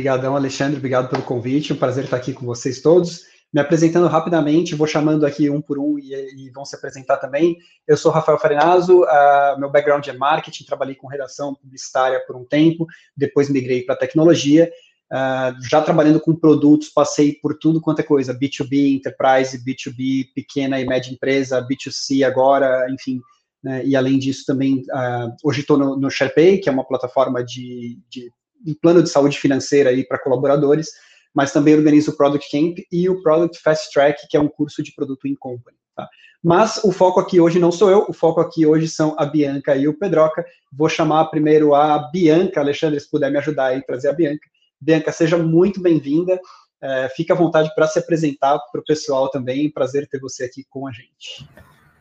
Obrigadão Alexandre, obrigado pelo convite, um prazer estar aqui com vocês todos. Me apresentando rapidamente, vou chamando aqui um por um e, e vão se apresentar também. Eu sou Rafael Farinazzo, uh, meu background é marketing, trabalhei com redação publicitária por um tempo, depois migrei para tecnologia. Uh, já trabalhando com produtos, passei por tudo quanto é coisa, B2B, Enterprise, B2B, pequena e média empresa, B2C agora, enfim. Né, e além disso também, uh, hoje estou no, no SharePay, que é uma plataforma de, de um plano de saúde financeira aí para colaboradores, mas também organizo o Product Camp e o Product Fast Track, que é um curso de produto em company. Tá? Mas o foco aqui hoje não sou eu, o foco aqui hoje são a Bianca e o Pedroca. Vou chamar primeiro a Bianca, Alexandre, se puder me ajudar aí, trazer a Bianca. Bianca, seja muito bem-vinda. É, fique à vontade para se apresentar para o pessoal também. Prazer ter você aqui com a gente.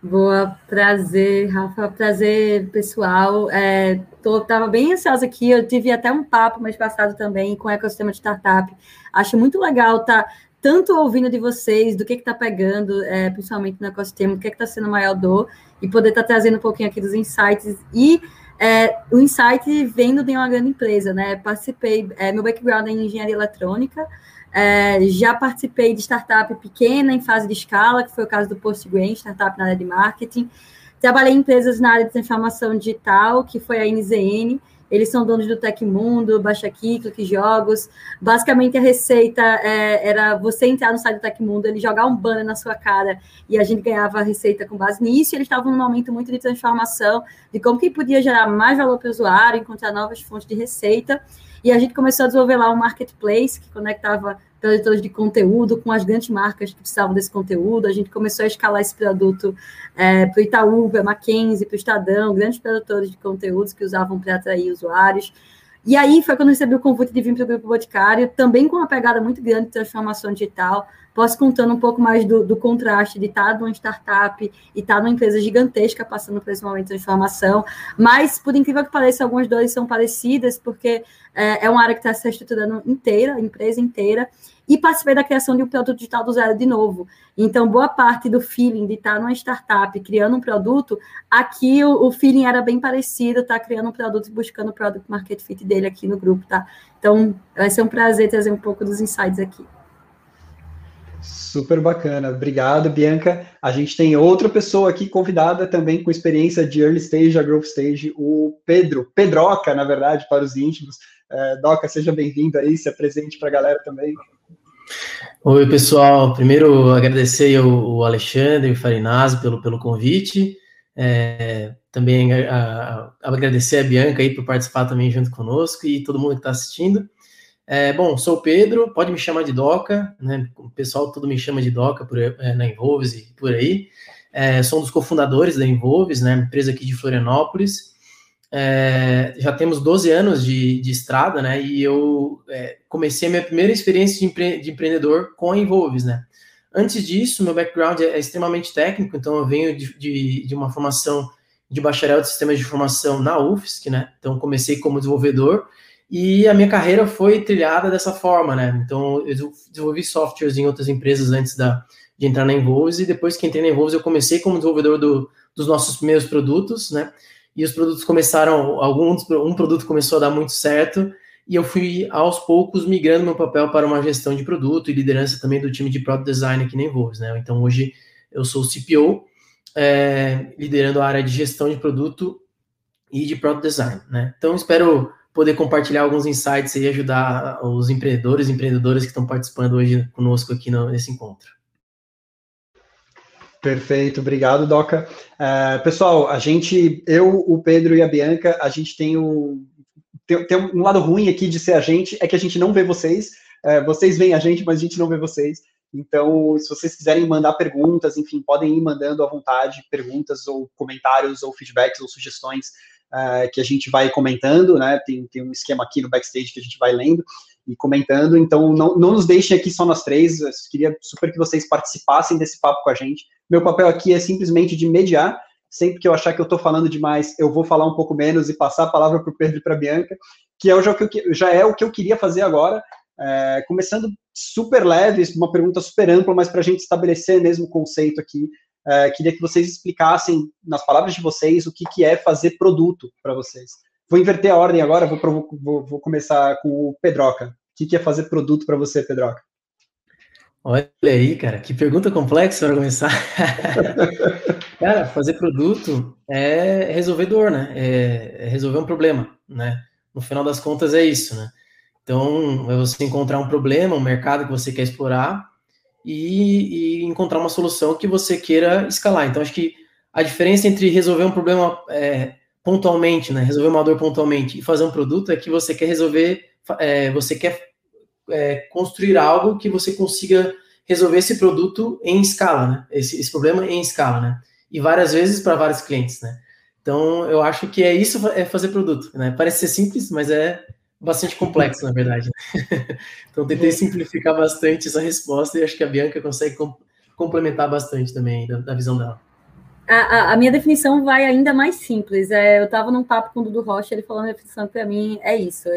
Boa, prazer, Rafa, prazer, pessoal. É, tô, tava bem ansiosa aqui, eu tive até um papo mês passado também com o ecossistema de startup. Acho muito legal estar tá, tanto ouvindo de vocês, do que está pegando, é, principalmente no ecossistema, o que está sendo maior dor, e poder estar tá trazendo um pouquinho aqui dos insights. E é, o insight vendo de uma grande empresa, né? Participei, é, meu background é em engenharia eletrônica, é, já participei de startup pequena em fase de escala, que foi o caso do Postgrain, startup na área de marketing. Trabalhei em empresas na área de transformação digital, que foi a NZN. Eles são donos do Tecmundo, Baixa Clique Jogos. Basicamente, a receita é, era você entrar no site do Tecmundo, ele jogar um banner na sua cara e a gente ganhava a receita com base nisso. E eles estavam num momento muito de transformação, de como que podia gerar mais valor para o usuário, encontrar novas fontes de receita. E a gente começou a desenvolver lá um marketplace que conectava produtores de conteúdo com as grandes marcas que precisavam desse conteúdo. A gente começou a escalar esse produto é, para o Itaú, para a Mackenzie, para o Estadão, grandes produtores de conteúdos que usavam para atrair usuários. E aí foi quando eu recebi o convite de vir para o Grupo Boticário, também com uma pegada muito grande de transformação digital. Posso contando um pouco mais do, do contraste de estar numa startup e estar numa empresa gigantesca passando por esse momento de transformação. Mas, por incrível que pareça, algumas dores são parecidas, porque é, é uma área que está se estruturando inteira, a empresa inteira e participei da criação de um produto digital do zero de novo. Então, boa parte do feeling de estar numa startup criando um produto, aqui o, o feeling era bem parecido, tá criando um produto e buscando o product market fit dele aqui no grupo, tá? Então, vai ser um prazer trazer um pouco dos insights aqui. Super bacana, obrigado, Bianca. A gente tem outra pessoa aqui convidada também com experiência de early stage a growth stage, o Pedro, Pedroca, na verdade, para os íntimos. É, Doca, seja bem-vindo aí, se apresente para a galera também. Oi, pessoal. Primeiro, agradecer o Alexandre e o Farinazzi pelo, pelo convite. É, também a, a, agradecer a Bianca aí por participar também junto conosco e todo mundo que está assistindo. É, bom, sou o Pedro, pode me chamar de Doca, né? O pessoal todo me chama de Doca por, é, na Involves e por aí. É, sou um dos cofundadores da Involves, né? Empresa aqui de Florianópolis. É, já temos 12 anos de, de estrada, né? E eu é, comecei a minha primeira experiência de, empre de, empreendedor com a Involves, né? Antes disso, meu background é, é extremamente técnico, então eu venho de, de, de, uma formação de bacharel de sistemas de informação na UFSC, né? Então comecei como desenvolvedor e a minha carreira foi trilhada dessa forma, né? Então eu desenvolvi softwares em outras empresas antes da, de entrar na Involves e depois que entrei na Involves eu comecei como desenvolvedor do, dos nossos primeiros produtos, né? e os produtos começaram, alguns, um produto começou a dar muito certo, e eu fui aos poucos migrando meu papel para uma gestão de produto e liderança também do time de product design aqui na Envolves, né? Então hoje eu sou o CPO, é, liderando a área de gestão de produto e de product design, né? Então espero poder compartilhar alguns insights e ajudar os empreendedores e empreendedoras que estão participando hoje conosco aqui nesse encontro. Perfeito, obrigado, Doca. Uh, pessoal, a gente, eu, o Pedro e a Bianca, a gente tem, o, tem, tem, um lado ruim aqui de ser a gente, é que a gente não vê vocês. Uh, vocês veem a gente, mas a gente não vê vocês. Então, se vocês quiserem mandar perguntas, enfim, podem ir mandando à vontade perguntas ou comentários ou feedbacks ou sugestões uh, que a gente vai comentando, né? Tem, tem um esquema aqui no backstage que a gente vai lendo e comentando. Então, não, não nos deixem aqui só nós três. Eu queria super que vocês participassem desse papo com a gente. Meu papel aqui é simplesmente de mediar. Sempre que eu achar que eu estou falando demais, eu vou falar um pouco menos e passar a palavra para o Pedro e para a Bianca, que é, já, já é o que eu queria fazer agora. É, começando super leve, uma pergunta super ampla, mas para a gente estabelecer mesmo o conceito aqui. É, queria que vocês explicassem, nas palavras de vocês, o que, que é fazer produto para vocês. vou inverter a ordem agora, vou, vou, vou começar com o Pedroca. O que, que é fazer produto para você, Pedroca? Olha aí, cara, que pergunta complexa para começar. cara, fazer produto é resolver dor, né? É, é resolver um problema, né? No final das contas é isso, né? Então, é você encontrar um problema, um mercado que você quer explorar e, e encontrar uma solução que você queira escalar. Então, acho que a diferença entre resolver um problema é, pontualmente, né? Resolver uma dor pontualmente e fazer um produto é que você quer resolver, é, você quer é, construir algo que você consiga resolver esse produto em escala, né? Esse, esse problema em escala, né? E várias vezes para vários clientes, né? Então, eu acho que é isso, é fazer produto, né? Parece ser simples, mas é bastante complexo, na verdade. então, tentei simplificar bastante essa resposta e acho que a Bianca consegue complementar bastante também da, da visão dela. A, a, minha definição vai ainda mais simples. É, eu estava num papo com o Dudu Rocha, ele falou a definição que para mim é isso.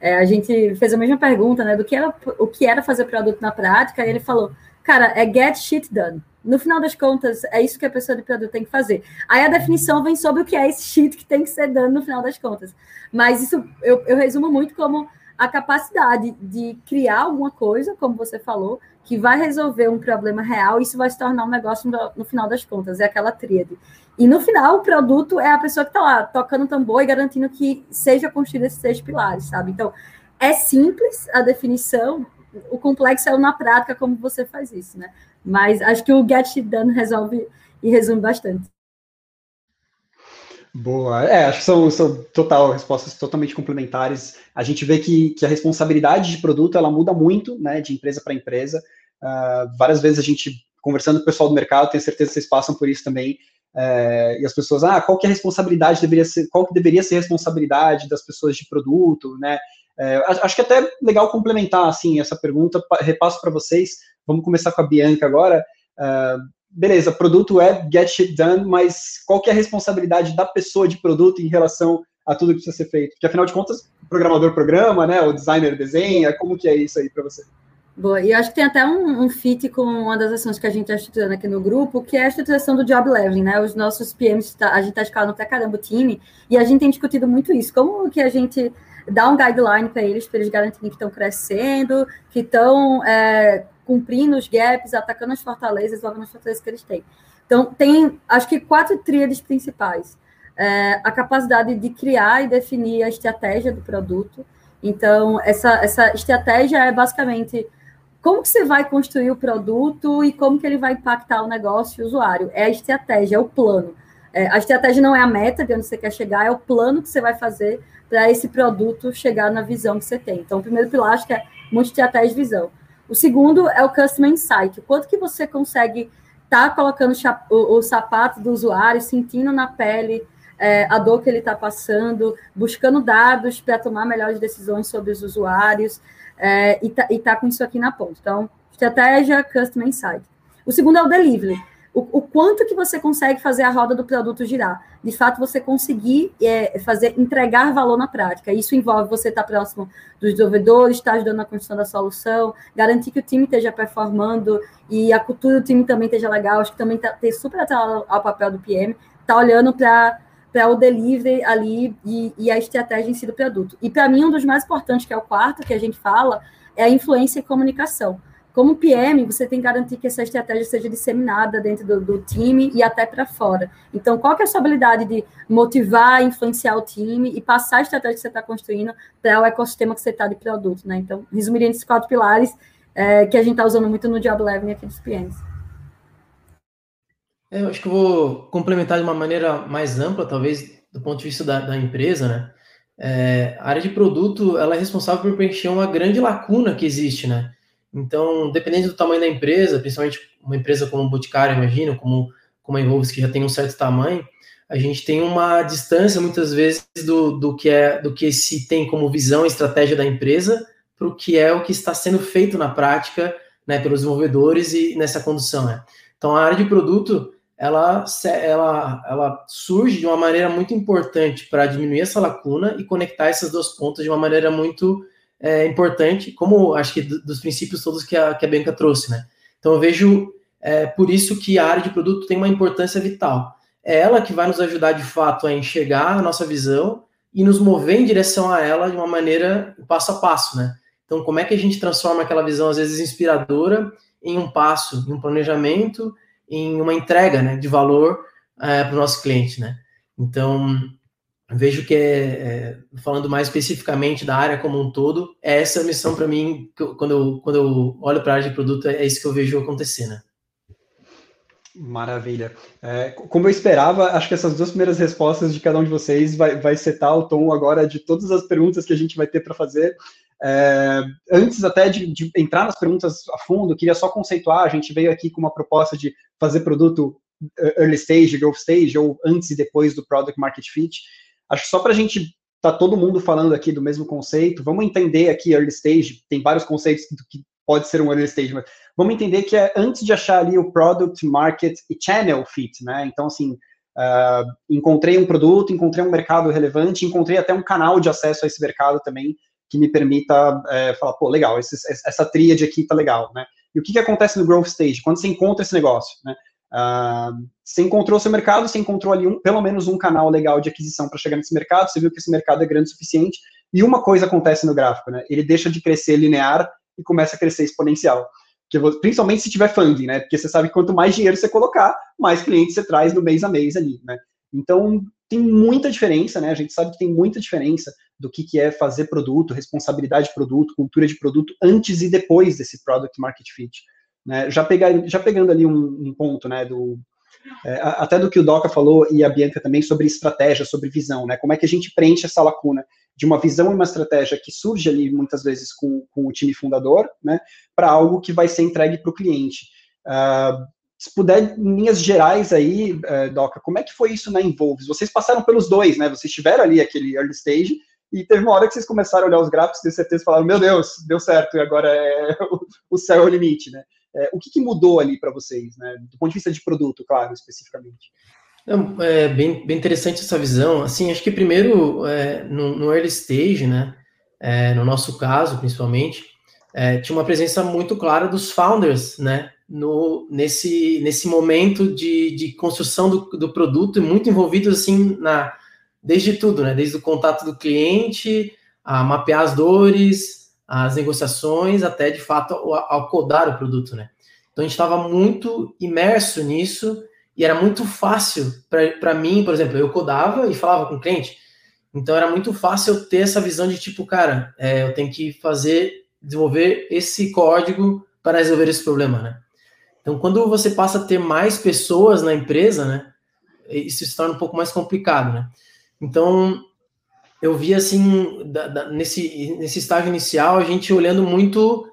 É, a gente fez a mesma pergunta, né, do que era, o que era fazer produto na prática, e ele falou, cara, é get shit done. No final das contas, é isso que a pessoa de produto tem que fazer. Aí a definição vem sobre o que é esse shit que tem que ser dando no final das contas. Mas isso eu, eu resumo muito como a capacidade de criar alguma coisa, como você falou, que vai resolver um problema real, isso vai se tornar um negócio no, no final das contas, é aquela tríade. E no final, o produto é a pessoa que está lá tocando tambor e garantindo que seja construído esses seis pilares, sabe? Então, é simples a definição, o complexo é na prática como você faz isso, né? Mas acho que o Get It Done resolve e resume bastante. Boa. É, acho que são, são total respostas totalmente complementares. A gente vê que, que a responsabilidade de produto ela muda muito, né, de empresa para empresa. Uh, várias vezes a gente conversando com o pessoal do mercado, tenho certeza que vocês passam por isso também. É, e as pessoas, ah, qual que é a responsabilidade deveria ser, qual que deveria ser a responsabilidade das pessoas de produto, né? É, acho que é até legal complementar assim essa pergunta, repasso para vocês. Vamos começar com a Bianca agora. Uh, beleza, produto é get shit done, mas qual que é a responsabilidade da pessoa de produto em relação a tudo que precisa ser feito? Porque afinal de contas, o programador programa, né? O designer desenha, como que é isso aí para você? Boa, e acho que tem até um, um fit com uma das ações que a gente está estruturando aqui no grupo, que é a estruturação do job leveling, né? Os nossos PMs, tá, a gente está escalando pra caramba o time, e a gente tem discutido muito isso. Como que a gente dá um guideline para eles, para eles garantirem que estão crescendo, que estão é, cumprindo os gaps, atacando as fortalezas, logo nas fortalezas que eles têm. Então, tem, acho que, quatro tríades principais. É, a capacidade de criar e definir a estratégia do produto. Então, essa, essa estratégia é basicamente como que você vai construir o produto e como que ele vai impactar o negócio e o usuário. É a estratégia, é o plano. É, a estratégia não é a meta de onde você quer chegar, é o plano que você vai fazer para esse produto chegar na visão que você tem. Então, o primeiro pilar acho que é muito estratégia e visão. O segundo é o Customer Insight. O quanto que você consegue estar tá colocando o, sapato do usuário, sentindo na pele é, a dor que ele está passando, buscando dados para tomar melhores decisões sobre os usuários é, e tá, tá com isso aqui na ponta. Então, estratégia, Customer Insight. O segundo é o Delivery o, o, quanto que você consegue fazer a roda do produto girar. De fato, você conseguir é, fazer, entregar valor na prática. Isso envolve você estar próximo dos desenvolvedores, estar ajudando na construção da solução, garantir que o time esteja performando e a cultura do time também esteja legal. Acho que também está super atrelado ao papel do PM, está olhando para para o delivery ali e, e, a estratégia em si do produto. E para mim, um dos mais importantes, que é o quarto que a gente fala, é a influência e comunicação. Como PM, você tem que garantir que essa estratégia seja disseminada dentro do, do time e até para fora. Então, qual que é a sua habilidade de motivar, influenciar o time e passar a estratégia que você está construindo para o ecossistema que você está de produto, né? Então, resumiria esses quatro pilares é, que a gente está usando muito no Job Leveling aqui dos PMs. É, eu acho que eu vou complementar de uma maneira mais ampla, talvez do ponto de vista da, da empresa, né? É, a área de produto, ela é responsável por preencher uma grande lacuna que existe, né? Então, dependendo do tamanho da empresa, principalmente uma empresa como o Boticário, imagino, como, como a Involves, que já tem um certo tamanho, a gente tem uma distância, muitas vezes, do, do, que, é, do que se tem como visão e estratégia da empresa para o que é o que está sendo feito na prática né, pelos desenvolvedores e nessa condução. Né? Então, a área de produto, ela, ela, ela surge de uma maneira muito importante para diminuir essa lacuna e conectar essas duas pontas de uma maneira muito é, importante, como acho que dos princípios todos que a, que a Bianca trouxe, né? Então eu vejo é, por isso que a área de produto tem uma importância vital. É ela que vai nos ajudar de fato a enxergar a nossa visão, e nos mover em direção a ela de uma maneira passo a passo, né? Então, como é que a gente transforma aquela visão, às vezes, inspiradora em um passo, em um planejamento, em uma entrega né, de valor é, para o nosso cliente, né? Então, vejo que, é, é, falando mais especificamente da área como um todo, é essa missão para mim, quando eu, quando eu olho para a área de produto, é isso que eu vejo acontecer, né? Maravilha. É, como eu esperava, acho que essas duas primeiras respostas de cada um de vocês vai, vai setar o tom agora de todas as perguntas que a gente vai ter para fazer. É, antes até de, de, entrar nas perguntas a fundo, queria só conceituar, a gente veio aqui com uma proposta de fazer produto é, early stage, growth stage, ou antes e depois do product market fit. Acho que só para a gente tá todo mundo falando aqui do mesmo conceito, vamos entender aqui early stage, tem vários conceitos que pode ser um early stage, mas vamos entender que é antes de achar ali o product, market e channel fit, né? Então, assim, uh, encontrei um produto, encontrei um mercado relevante, encontrei até um canal de acesso a esse mercado também que me permita é, falar, pô, legal, esse, essa tríade aqui tá legal, né? E o que, que acontece no growth stage? Quando você encontra esse negócio, né? Uh, você encontrou seu mercado, você encontrou ali um, pelo menos um canal legal de aquisição para chegar nesse mercado, você viu que esse mercado é grande o suficiente, e uma coisa acontece no gráfico, né? Ele deixa de crescer linear e começa a crescer exponencial. principalmente se tiver funding, né? Porque você sabe que quanto mais dinheiro você colocar, mais clientes você traz no mês a mês ali, né? Então, tem muita diferença, né? A gente sabe que tem muita diferença do que, que é fazer produto, responsabilidade de produto, cultura de produto, antes e depois desse product market fit. Né? Já, pegar, já pegando ali um, um ponto, né, do, é, até do que o Doca falou e a Bianca também sobre estratégia, sobre visão, né? Como é que a gente preenche essa lacuna de uma visão e uma estratégia que surge ali muitas vezes com, com o time fundador, né, para algo que vai ser entregue para o cliente. Uh, se puder, em linhas gerais aí, uh, Doca, como é que foi isso na Involves? Vocês passaram pelos dois, né? Vocês tiveram ali aquele early stage e teve uma hora que vocês começaram a olhar os gráficos, de certeza falaram, meu Deus, deu certo, e agora é o, o céu é o limite, né? É, o que, que mudou ali para vocês, né? Do ponto de vista de produto, claro, especificamente. É, bem, bem interessante essa visão. Assim, acho que primeiro, é, no, no, early stage, né, é, no nosso caso, principalmente, é, tinha uma presença muito clara dos founders, né, no, nesse, nesse momento de, de construção do, do produto e muito envolvidos, assim, na, desde tudo, né, desde o contato do cliente, a mapear as dores, as negociações, até, de fato, ao, codar o produto, né. Então, a gente estava muito imerso nisso, e era muito fácil para mim, por exemplo, eu codava e falava com o cliente. Então era muito fácil eu ter essa visão de tipo, cara, é, eu tenho que fazer, desenvolver esse código para resolver esse problema, né? Então quando você passa a ter mais pessoas na empresa, né, isso se torna um pouco mais complicado, né? Então eu vi assim, da, da, nesse, nesse estágio inicial, a gente olhando muito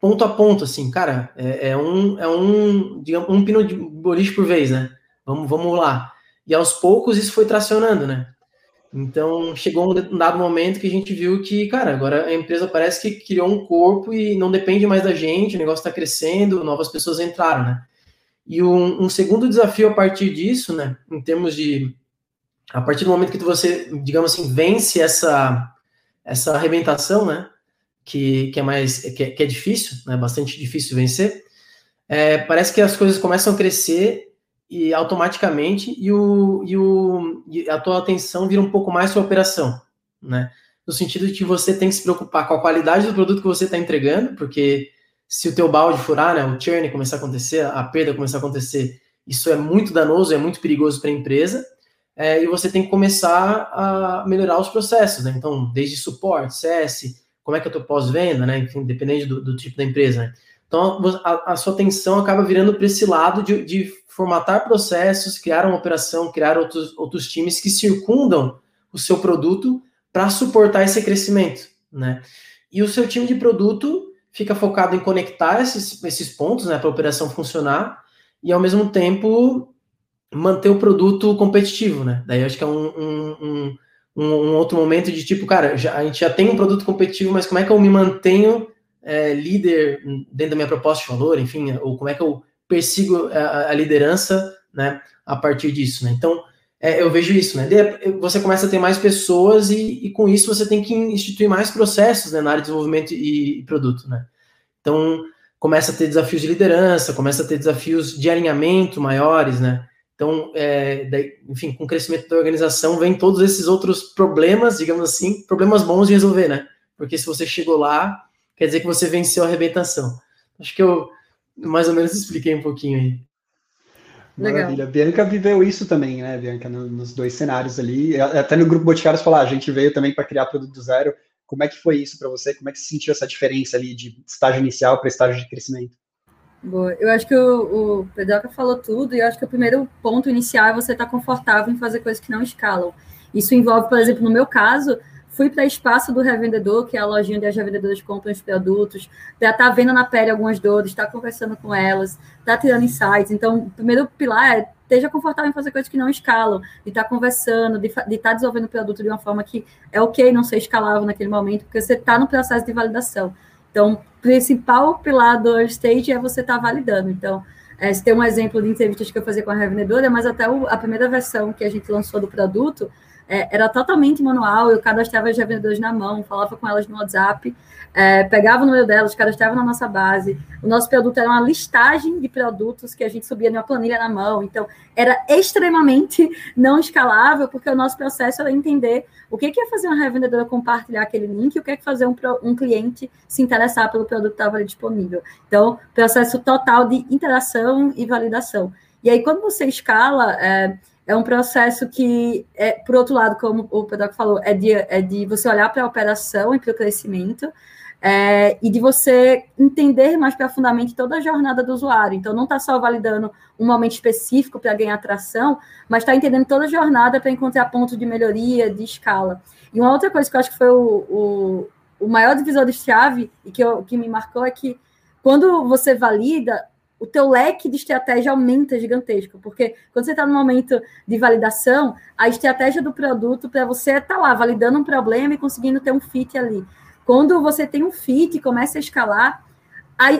ponto a ponto, assim, cara, é, é um, é um, digamos, um pino de boliche por vez, né? Vamos, vamos lá. E aos poucos isso foi tracionando, né? Então chegou um dado momento que a gente viu que, cara, agora a empresa parece que criou um corpo e não depende mais da gente, o negócio está crescendo, novas pessoas entraram, né? E um, um, segundo desafio a partir disso, né, em termos de, a partir do momento que você, digamos assim, vence essa, essa arrebentação, né, que, que é mais que é, que é difícil, né, bastante difícil vencer. É, parece que as coisas começam a crescer e automaticamente e, o, e, o, e a tua atenção vira um pouco mais para a operação, né? No sentido de que você tem que se preocupar com a qualidade do produto que você está entregando, porque se o teu balde furar, né, o churn começar a acontecer, a perda começar a acontecer, isso é muito danoso, é muito perigoso para a empresa, é, e você tem que começar a melhorar os processos, né? Então, desde suporte, CS, como é que eu estou pós-venda, né? Enfim, dependendo do, do, tipo da empresa, né? Então, a, a, sua atenção acaba virando para esse lado de, de, formatar processos, criar uma operação, criar outros, outros times que circundam o seu produto para suportar esse crescimento, né? E o seu time de produto fica focado em conectar esses, esses pontos, né, para a operação funcionar e, ao mesmo tempo, manter o produto competitivo, né? Daí acho que é um, um, um um, outro momento de tipo, cara, já, a gente já tem um produto competitivo, mas como é que eu me mantenho é, líder dentro da minha proposta de valor, enfim, ou como é que eu persigo a, a liderança, né, a partir disso, né? Então, é, eu vejo isso, né? Você começa a ter mais pessoas e, e, com isso você tem que instituir mais processos né, na área de desenvolvimento e, e produto, né? Então, começa a ter desafios de liderança, começa a ter desafios de alinhamento maiores, né? Então, é, daí, enfim, com o crescimento da organização vem todos esses outros problemas, digamos assim, problemas bons de resolver, né? Porque se você chegou lá, quer dizer que você venceu a arrebentação. Acho que eu mais ou menos expliquei um pouquinho aí. Maravilha. Legal. Bianca viveu isso também, né, Bianca, no, nos dois cenários ali. Até no grupo Boticários falar, ah, a gente veio também para criar produto do zero. Como é que foi isso para você? Como é que você sentiu essa diferença ali de estágio inicial para estágio de crescimento? Boa. Eu acho que o, o Pedroca falou tudo, e eu acho que o primeiro ponto inicial é você estar tá confortável em fazer coisas que não escalam. Isso envolve, por exemplo, no meu caso, fui para espaço do revendedor, que é a lojinha onde as revendedoras compram os produtos, para estar tá vendo na pele algumas dores, estar tá conversando com elas, estar tá tirando insights. Então, o primeiro pilar é esteja confortável em fazer coisas que não escalam, de estar tá conversando, de estar tá desenvolvendo o produto de uma forma que é ok não ser escalável naquele momento, porque você está no processo de validação. Então, o principal pilar do stage é você estar tá validando. Então, é, se tem um exemplo de entrevistas que eu fazia com a revendedora, mas até o, a primeira versão que a gente lançou do produto, é, era totalmente manual, eu cadastrava as revendedoras na mão, falava com elas no WhatsApp, é, pegava o número delas, cadastrava na nossa base. O nosso produto era uma listagem de produtos que a gente subia numa planilha na mão, então era extremamente não escalável, porque o nosso processo era entender o que, que é fazer uma revendedora compartilhar aquele link o que é fazer um, um cliente se interessar pelo produto que estava ali disponível. Então, processo total de interação e validação. E aí, quando você escala, é, é um processo que, é, por outro lado, como o Pedro falou, é de, é de você olhar para a operação e para o crescimento, é, e de você entender mais profundamente toda a jornada do usuário. Então, não está só validando um momento específico para ganhar atração, mas está entendendo toda a jornada para encontrar pontos de melhoria, de escala. E uma outra coisa que eu acho que foi o, o, o maior divisor de chave e que, eu, que me marcou é que quando você valida, o teu leque de estratégia aumenta gigantesco, porque quando você está no momento de validação, a estratégia do produto para você estar tá lá validando um problema e conseguindo ter um fit ali. Quando você tem um fit e começa a escalar,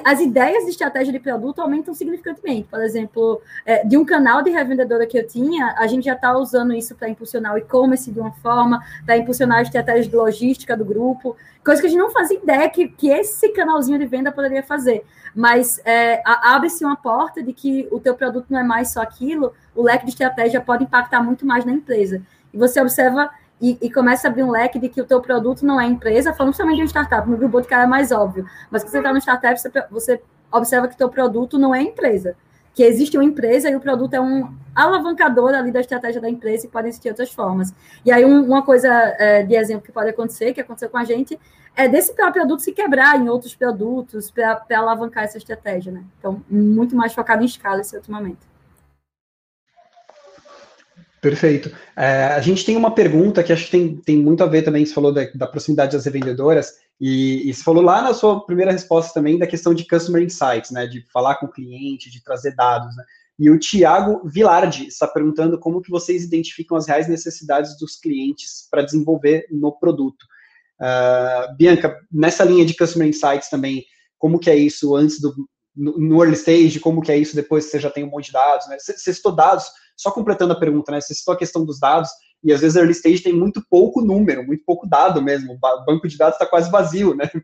as ideias de estratégia de produto aumentam significantemente. Por exemplo, é, de um canal de revendedora que eu tinha, a gente já está usando isso para impulsionar o e-commerce de uma forma, para impulsionar a estratégia de logística do grupo, coisa que a gente não fazia ideia que, que esse canalzinho de venda poderia fazer. Mas é, abre-se uma porta de que o teu produto não é mais só aquilo, o leque de estratégia pode impactar muito mais na empresa. E você observa e, e, começa a abrir um leque de que o teu produto não é empresa, falando somente de um startup, no grupo cara é mais óbvio, mas que você está no startup, você, você observa que o teu produto não é empresa, que existe uma empresa e o produto é um alavancador ali da estratégia da empresa e podem existir outras formas. E aí um, uma coisa é, de exemplo que pode acontecer, que aconteceu com a gente, é desse próprio produto se quebrar em outros produtos para alavancar essa estratégia, né? Então, muito mais focado em escala esse outro momento. Perfeito. É, a gente tem uma pergunta que acho que tem, tem muito a ver também, você falou da, da proximidade das revendedoras, e, e, você falou lá na sua primeira resposta também da questão de Customer Insights, né, de falar com o cliente, de trazer dados, né? E o Tiago Vilardi está perguntando como que vocês identificam as reais necessidades dos clientes para desenvolver no produto. Uh, Bianca, nessa linha de Customer Insights também, como que é isso antes do no, no early stage, como que é isso depois que você já tem um monte de dados, né? Você, citou dados, só completando a pergunta, né? Você citou a questão dos dados, e às vezes early stage tem muito pouco número, muito pouco dado mesmo. O banco de dados está quase vazio, né?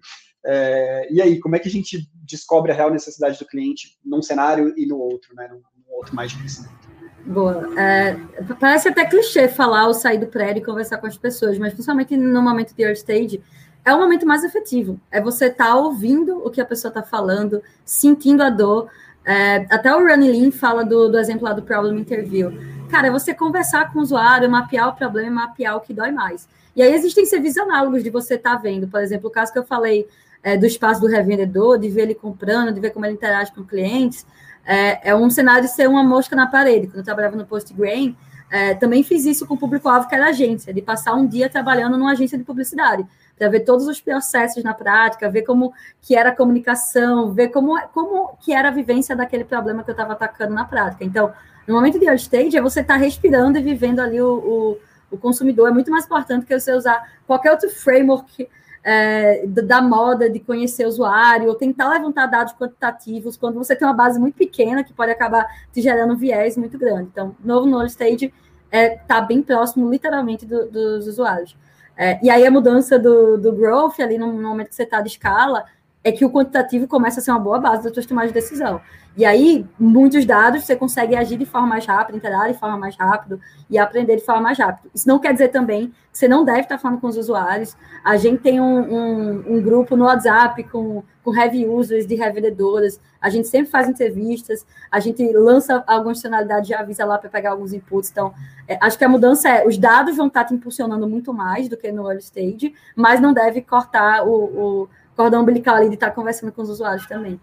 É, e aí, como é que a gente descobre a real necessidade do cliente num cenário e no outro, né? Num outro mais de crescimento? Boa. É, parece até clichê falar ou sair do prédio e conversar com as pessoas, mas principalmente no momento de early stage, é o momento mais efetivo. É você estar tá ouvindo o que a pessoa está falando, sentindo a dor, é, até o Ronnie Lin fala do, do exemplo lá do Problem Interview. Cara, é você conversar com o usuário, mapear o problema e mapear o que dói mais. E aí existem serviços análogos de você estar tá vendo. Por exemplo, o caso que eu falei é, do espaço do revendedor, de ver ele comprando, de ver como ele interage com clientes, é, é um cenário de ser uma mosca na parede. Quando eu trabalhava no Postgrain, é, também fiz isso com o público-alvo que era agência, de passar um dia trabalhando numa agência de publicidade para ver todos os processos na prática, ver como que era a comunicação, ver como, como que era a vivência daquele problema que eu estava atacando na prática. Então, no momento de early stage, é você estar tá respirando e vivendo ali o, o, o, consumidor. É muito mais importante que você usar qualquer outro framework é, da moda, de conhecer o usuário, ou tentar levantar dados quantitativos, quando você tem uma base muito pequena, que pode acabar te gerando um viés muito grande. Então, novo no early stage está é, tá bem próximo, literalmente, do, dos usuários. É, e aí a mudança do, do growth ali no, no momento que você está de escala é que o quantitativo começa a ser uma boa base das suas tomadas de decisão. E aí, muitos dados, você consegue agir de forma mais rápida, interagir de forma mais rápida e aprender de forma mais rápida. Isso não quer dizer também que você não deve estar falando com os usuários. A gente tem um, um, um grupo no WhatsApp com, com heavy users de revendedoras. A gente sempre faz entrevistas, a gente lança algumas funcionalidades, já avisa lá para pegar alguns inputs. Então, é, acho que a mudança é, os dados vão estar te impulsionando muito mais do que no early stage, mas não deve cortar o, o cordão umbilical ali de estar conversando com os usuários também.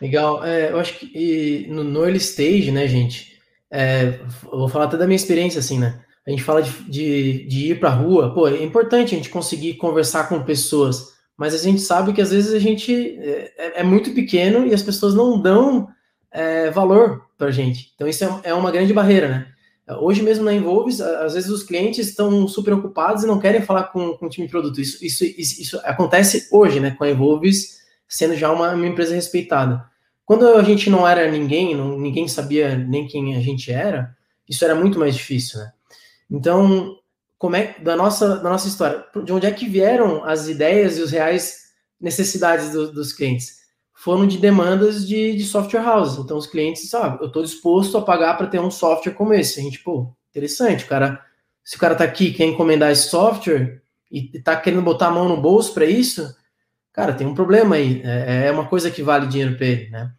Legal. É, eu acho que no, no, early stage, né, gente? É, vou falar até da minha experiência, assim, né? A gente fala de, de, de ir para a rua, pô, é importante a gente conseguir conversar com pessoas, mas a gente sabe que às vezes a gente é, é, é muito pequeno e as pessoas não dão é, valor para gente. Então, isso é, é uma grande barreira, né? Hoje mesmo na Involves, às vezes os clientes estão super ocupados e não querem falar com, com o time de produto. Isso, isso, isso, isso acontece hoje, né? Com a Involves sendo já uma, uma, empresa respeitada. Quando a gente não era ninguém, não, ninguém sabia nem quem a gente era, isso era muito mais difícil, né? Então, como é da nossa, da nossa história, de onde é que vieram as ideias e os reais necessidades do, dos clientes? Foram de demandas de, de software house. Então, os clientes, sabe, eu estou disposto a pagar para ter um software como esse. A gente, pô, interessante, o cara, se o cara está aqui quer encomendar esse software e está querendo botar a mão no bolso para isso, cara, tem um problema aí. É, é uma coisa que vale dinheiro para ele, né?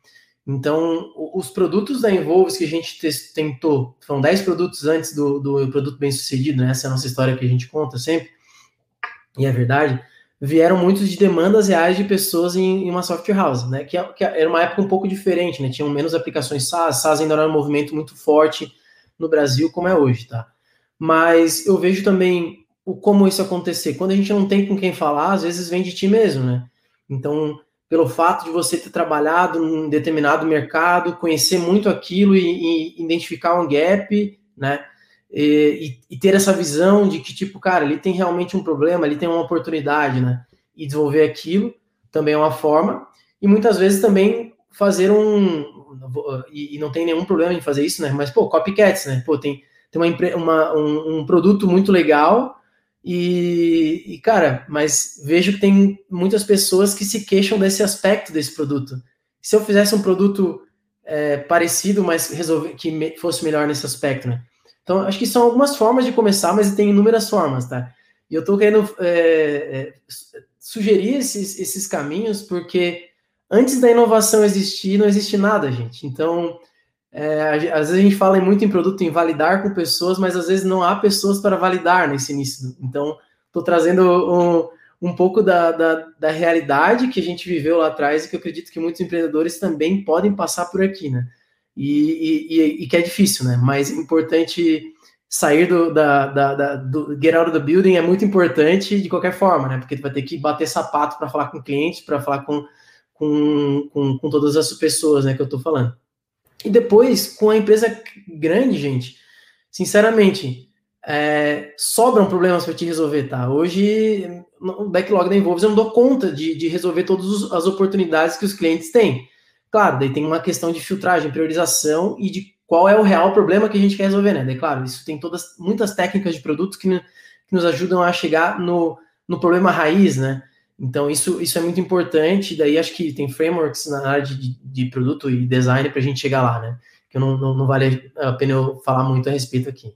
Então, os produtos da Involves que a gente tentou, foram 10 produtos antes do, do produto bem sucedido, né? Essa é a nossa história que a gente conta sempre, e é verdade vieram muitos de demandas reais de pessoas em, em uma software house, né? Que, que, era uma época um pouco diferente, né? Tinham menos aplicações SaaS, SaaS ainda era um movimento muito forte no Brasil, como é hoje, tá? Mas eu vejo também o como isso acontecer. Quando a gente não tem com quem falar, às vezes vem de ti mesmo, né? Então, pelo fato de você ter trabalhado num determinado mercado, conhecer muito aquilo e, e identificar um gap, né? E, e, ter essa visão de que, tipo, cara, ele tem realmente um problema, ele tem uma oportunidade, né? E desenvolver aquilo também é uma forma. E muitas vezes também fazer um. E, e não tem nenhum problema em fazer isso, né? Mas, pô, copycats, né? Pô, tem, tem uma, uma um, um, produto muito legal. E, e, cara, mas vejo que tem muitas pessoas que se queixam desse aspecto desse produto. Se eu fizesse um produto é, parecido, mas resolver que me, fosse melhor nesse aspecto, né? Então, acho que são algumas formas de começar, mas tem inúmeras formas, tá? E eu estou querendo é, é, sugerir esses, esses caminhos, porque antes da inovação existir, não existe nada, gente. Então, é, às vezes a gente fala muito em produto, em validar com pessoas, mas às vezes não há pessoas para validar nesse início. Então, estou trazendo um, um pouco da, da, da, realidade que a gente viveu lá atrás e que eu acredito que muitos empreendedores também podem passar por aqui, né? E, e, e, que é difícil, né? Mas é importante sair do, da, da, da, do get out of the building é muito importante de qualquer forma, né? Porque tu vai ter que bater sapato para falar com o cliente, para falar com, com, com, com, todas as pessoas, né? Que eu tô falando. E depois, com a empresa grande, gente, sinceramente, é, sobram problemas para te resolver, tá? Hoje, o backlog da Involves eu não dou conta de, de resolver todas as oportunidades que os clientes têm. Claro, daí tem uma questão de filtragem, priorização e de qual é o real problema que a gente quer resolver, né? Daí, claro, isso tem todas muitas técnicas de produto que, que nos ajudam a chegar no, no problema raiz, né? Então, isso, isso é muito importante. Daí, acho que tem frameworks na área de, de produto e design para a gente chegar lá, né? Que não, não, não, vale a pena eu falar muito a respeito aqui.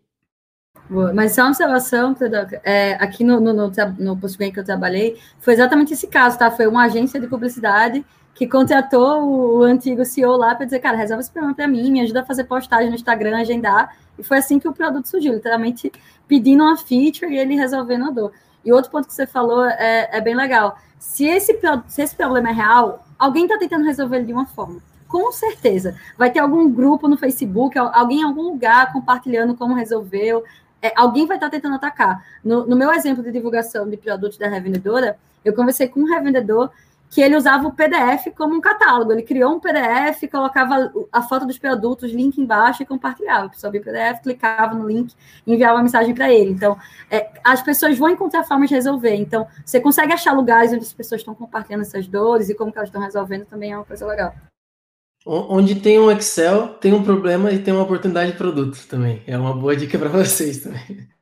Boa. Mas só uma observação, é, aqui no, no, no, no que eu trabalhei, foi exatamente esse caso, tá? Foi uma agência de publicidade que contratou o, antigo CEO lá para dizer, cara, resolve esse problema para mim, me ajuda a fazer postagem no Instagram, agendar. E foi assim que o produto surgiu, literalmente pedindo uma feature e ele resolvendo a dor. E outro ponto que você falou é, é bem legal. Se esse, se esse problema é real, alguém está tentando resolver ele de uma forma. Com certeza. Vai ter algum grupo no Facebook, alguém em algum lugar compartilhando como resolveu. É, alguém vai estar tá tentando atacar. No, no meu exemplo de divulgação de produtos da revendedora, eu conversei com um revendedor que ele usava o PDF como um catálogo. Ele criou um PDF, colocava a foto dos produtos, link embaixo e compartilhava. A pessoa via o PDF, clicava no link enviava uma mensagem para ele. Então, é, as pessoas vão encontrar formas de resolver. Então, você consegue achar lugares onde as pessoas estão compartilhando essas dores e como elas estão resolvendo também é uma coisa legal. Onde tem um Excel, tem um problema e tem uma oportunidade de produto também. É uma boa dica para vocês também.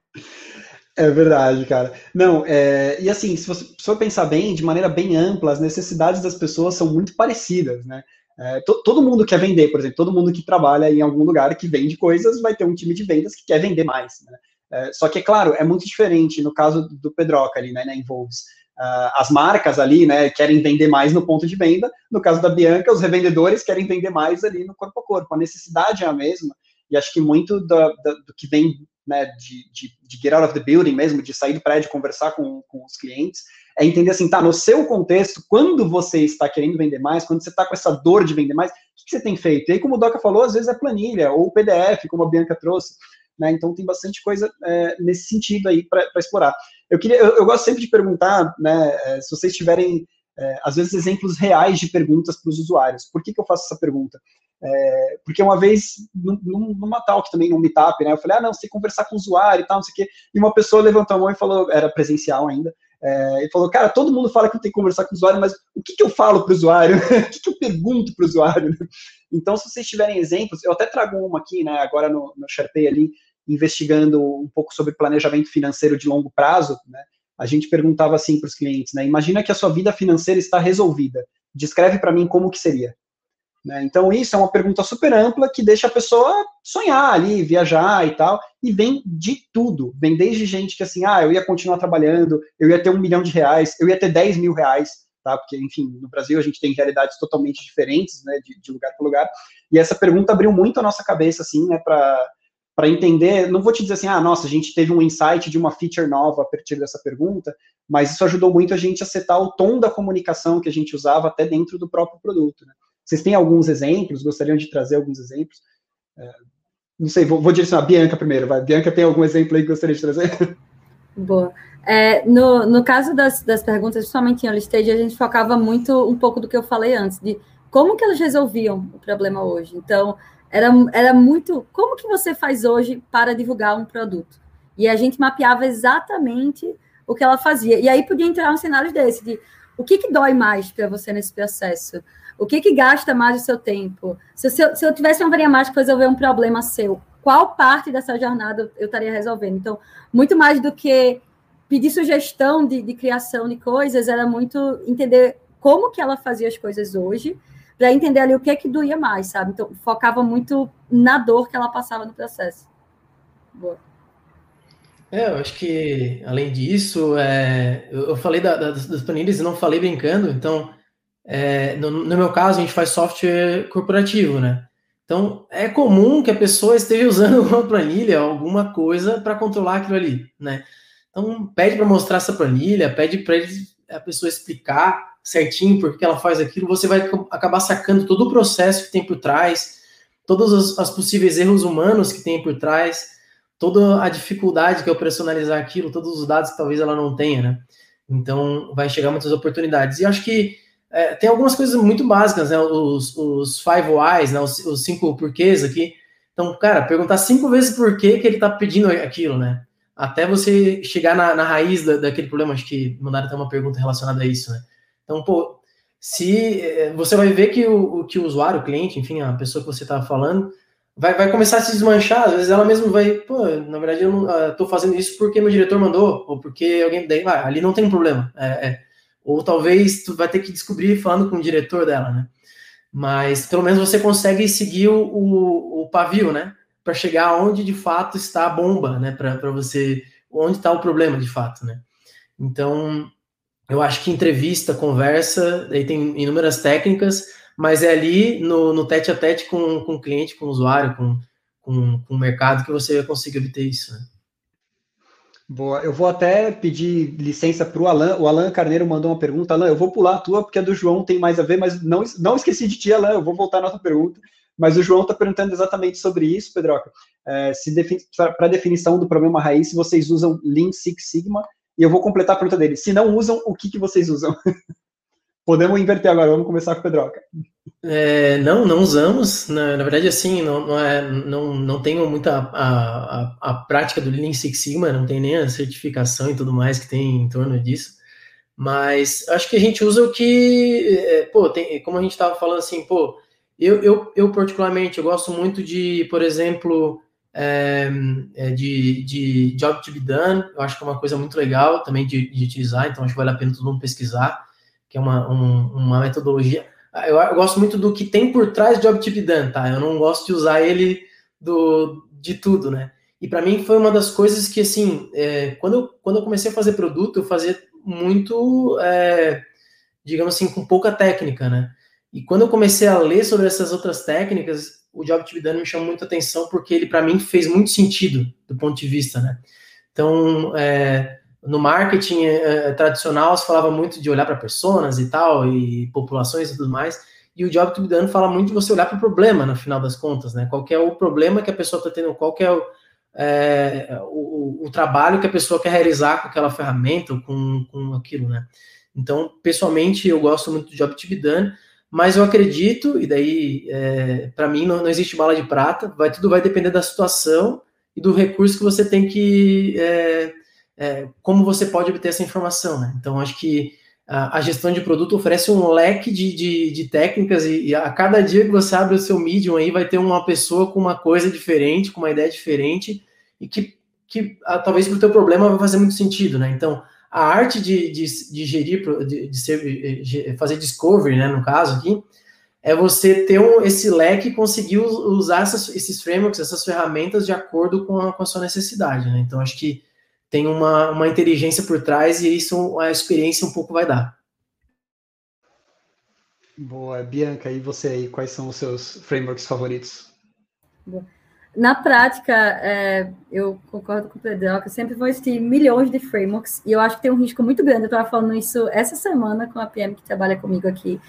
É verdade, cara. Não, é, e assim, se você for pensar bem, de maneira bem ampla, as necessidades das pessoas são muito parecidas, né? É, to, todo mundo quer vender, por exemplo, todo mundo que trabalha em algum lugar que vende coisas vai ter um time de vendas que quer vender mais, né? É, só que, é claro, é muito diferente no caso do Pedroca ali, né, na Involves. Uh, as marcas ali, né, querem vender mais no ponto de venda. No caso da Bianca, os revendedores querem vender mais ali no corpo a corpo. A necessidade é a mesma. E acho que muito do, do, do que vem né, de, de, de, get out of the building mesmo, de sair do prédio, conversar com, com os clientes, é entender assim, tá, no seu contexto, quando você está querendo vender mais, quando você está com essa dor de vender mais, o que, que, você tem feito? E aí, como o Doca falou, às vezes é planilha, ou PDF, como a Bianca trouxe, né, então tem bastante coisa é, nesse sentido aí para explorar. Eu, queria, eu, eu, gosto sempre de perguntar, né, é, se vocês tiverem, é, às vezes, exemplos reais de perguntas para os usuários. Por que, que eu faço essa pergunta? É, porque uma vez, num, numa talk também, num meetup, né, eu falei, ah, não, você tem que conversar com o usuário e tal, não sei o quê, e uma pessoa levantou a mão e falou, era presencial ainda, é, e falou, cara, todo mundo fala que tem que conversar com o usuário, mas o que, que eu falo para o usuário? o que, que eu pergunto para o usuário? então, se vocês tiverem exemplos, eu até trago uma aqui, né, agora no, no Sharpay ali, investigando um pouco sobre planejamento financeiro de longo prazo, né, a gente perguntava assim para os clientes, né, imagina que a sua vida financeira está resolvida, descreve para mim como que seria. Né? Então, isso é uma pergunta super ampla que deixa a pessoa sonhar ali, viajar e tal, e vem de tudo. Vem desde gente que assim, ah, eu ia continuar trabalhando, eu ia ter um milhão de reais, eu ia ter 10 mil reais, tá? Porque, enfim, no Brasil a gente tem realidades totalmente diferentes, né, de, de lugar para lugar. E essa pergunta abriu muito a nossa cabeça, assim, né, para para entender, não vou te dizer assim, ah, nossa, a gente teve um insight de uma feature nova a partir dessa pergunta, mas isso ajudou muito a gente a setar o tom da comunicação que a gente usava até dentro do próprio produto. Né? Vocês têm alguns exemplos? Gostariam de trazer alguns exemplos? É, não sei, vou, vou direcionar a Bianca primeiro. Vai. Bianca, tem algum exemplo aí que gostaria de trazer? Boa. É, no, no caso das, das perguntas, principalmente em early a gente focava muito um pouco do que eu falei antes, de como que elas resolviam o problema hoje. Então, era, era muito. Como que você faz hoje para divulgar um produto? E a gente mapeava exatamente o que ela fazia. E aí podia entrar um cenário desse, de o que, que dói mais para você nesse processo? O que, que gasta mais o seu tempo? Se, se, eu, se eu tivesse uma varinha mágica para resolver um problema seu, qual parte dessa jornada eu estaria resolvendo? Então, muito mais do que pedir sugestão de, de criação de coisas, era muito entender como que ela fazia as coisas hoje, para entender ali o que é que doía mais, sabe? Então, focava muito na dor que ela passava no processo. Boa. É, eu acho que, além disso, é, eu, falei da, da, das planilhas e não falei brincando, então é, no, no, meu caso, a gente faz software corporativo, né? Então, é comum que a pessoa esteja usando uma planilha, alguma coisa para controlar aquilo ali, né? Então, pede para mostrar essa planilha, pede para a pessoa explicar certinho por que ela faz aquilo, você vai acabar sacando todo o processo que tem por trás, todos os, os possíveis erros humanos que tem por trás, toda a dificuldade que é operacionalizar aquilo, todos os dados que talvez ela não tenha, né? Então, vai chegar muitas oportunidades. E acho que é, tem algumas coisas muito básicas, né? Os, os five whys, né? Os, os, cinco porquês aqui. Então, cara, perguntar cinco vezes por que, que ele tá pedindo aquilo, né? Até você chegar na, na raiz da, daquele problema. Acho que mandaram até uma pergunta relacionada a isso, né? Então, pô, se é, você vai ver que o, que o usuário, o cliente, enfim, a pessoa que você está falando, vai, vai começar a se desmanchar. Às vezes ela mesma vai, pô, na verdade eu não uh, tô fazendo isso porque meu diretor mandou, ou porque alguém daí, vai, ali não tem problema. É, é ou talvez tu vai ter que descobrir falando com o diretor dela, né? Mas pelo menos você consegue seguir o, o, o pavio, né? Para chegar onde de fato está a bomba, né? Para você, onde está o problema de fato, né? Então, eu acho que entrevista, conversa, aí tem inúmeras técnicas, mas é ali no, no tete a tete com, com o cliente, com o usuário, com, com, com o mercado que você vai conseguir obter isso, né? Boa. Eu vou até pedir licença para o Alan. O Alan Carneiro mandou uma pergunta. Alan, eu vou pular a tua, porque a do João tem mais a ver, mas não, não esqueci de ti, Alan. Eu vou voltar na tua pergunta. Mas o João está perguntando exatamente sobre isso, Pedroca. É, se para definição do problema raiz, se vocês usam Lean Six Sigma, e eu vou completar a pergunta dele. Se não usam, o que, que vocês usam? Podemos inverter agora, vamos começar com o Pedroca. É, não, não usamos. Na, na, verdade, assim, não, não, é, não, não tenho muita a, a, a, prática do Lean Six Sigma, não tem nem a certificação e tudo mais que tem em torno disso. Mas acho que a gente usa o que, é, pô, tem, como a gente estava falando assim, pô, eu, eu, eu particularmente eu gosto muito de, por exemplo, é, de, de job to be done, eu acho que é uma coisa muito legal também de, de utilizar, então acho que vale a pena todo mundo pesquisar, que é uma, um, uma metodologia. Eu, eu, gosto muito do que tem por trás de job to be done, tá? Eu não gosto de usar ele do, de tudo, né? E para mim foi uma das coisas que, assim, é, quando, eu, quando eu comecei a fazer produto, eu fazia muito, é, digamos assim, com pouca técnica, né? E quando eu comecei a ler sobre essas outras técnicas, o Job done me chamou muita atenção porque ele, para mim, fez muito sentido do ponto de vista, né? Então, é, no marketing é, é tradicional, se falava muito de olhar para pessoas e tal, e populações e tudo mais, e o Job done fala muito de você olhar para o problema, no final das contas, né? Qual é o problema que a pessoa está tendo, qual é o, é, o, o, trabalho que a pessoa quer realizar com aquela ferramenta ou com, com aquilo, né? Então, pessoalmente, eu gosto muito do Job done, mas eu acredito, e daí, é, para mim, não, não, existe bala de prata, vai, tudo vai depender da situação e do recurso que você tem que. É, é, como você pode obter essa informação, né? Então, acho que a, a gestão de produto oferece um leque de, de, de técnicas, e, e, a cada dia que você abre o seu Medium aí, vai ter uma pessoa com uma coisa diferente, com uma ideia diferente, e que, que a, talvez para o teu problema vai fazer muito sentido, né? Então, a arte de, de, de gerir, de, de ser, de fazer discovery, né, no caso aqui, é você ter um, esse leque e conseguir usar essas, esses frameworks, essas ferramentas de acordo com a, com a sua necessidade, né? Então, acho que tem uma, uma inteligência por trás e isso a experiência um pouco vai dar. Boa, Bianca, e você aí, quais são os seus frameworks favoritos? Boa. Na prática, é, eu concordo com o Pedro, que sempre vão existir milhões de frameworks, e eu acho que tem um risco muito grande. Eu estava falando isso essa semana com a PM que trabalha comigo aqui,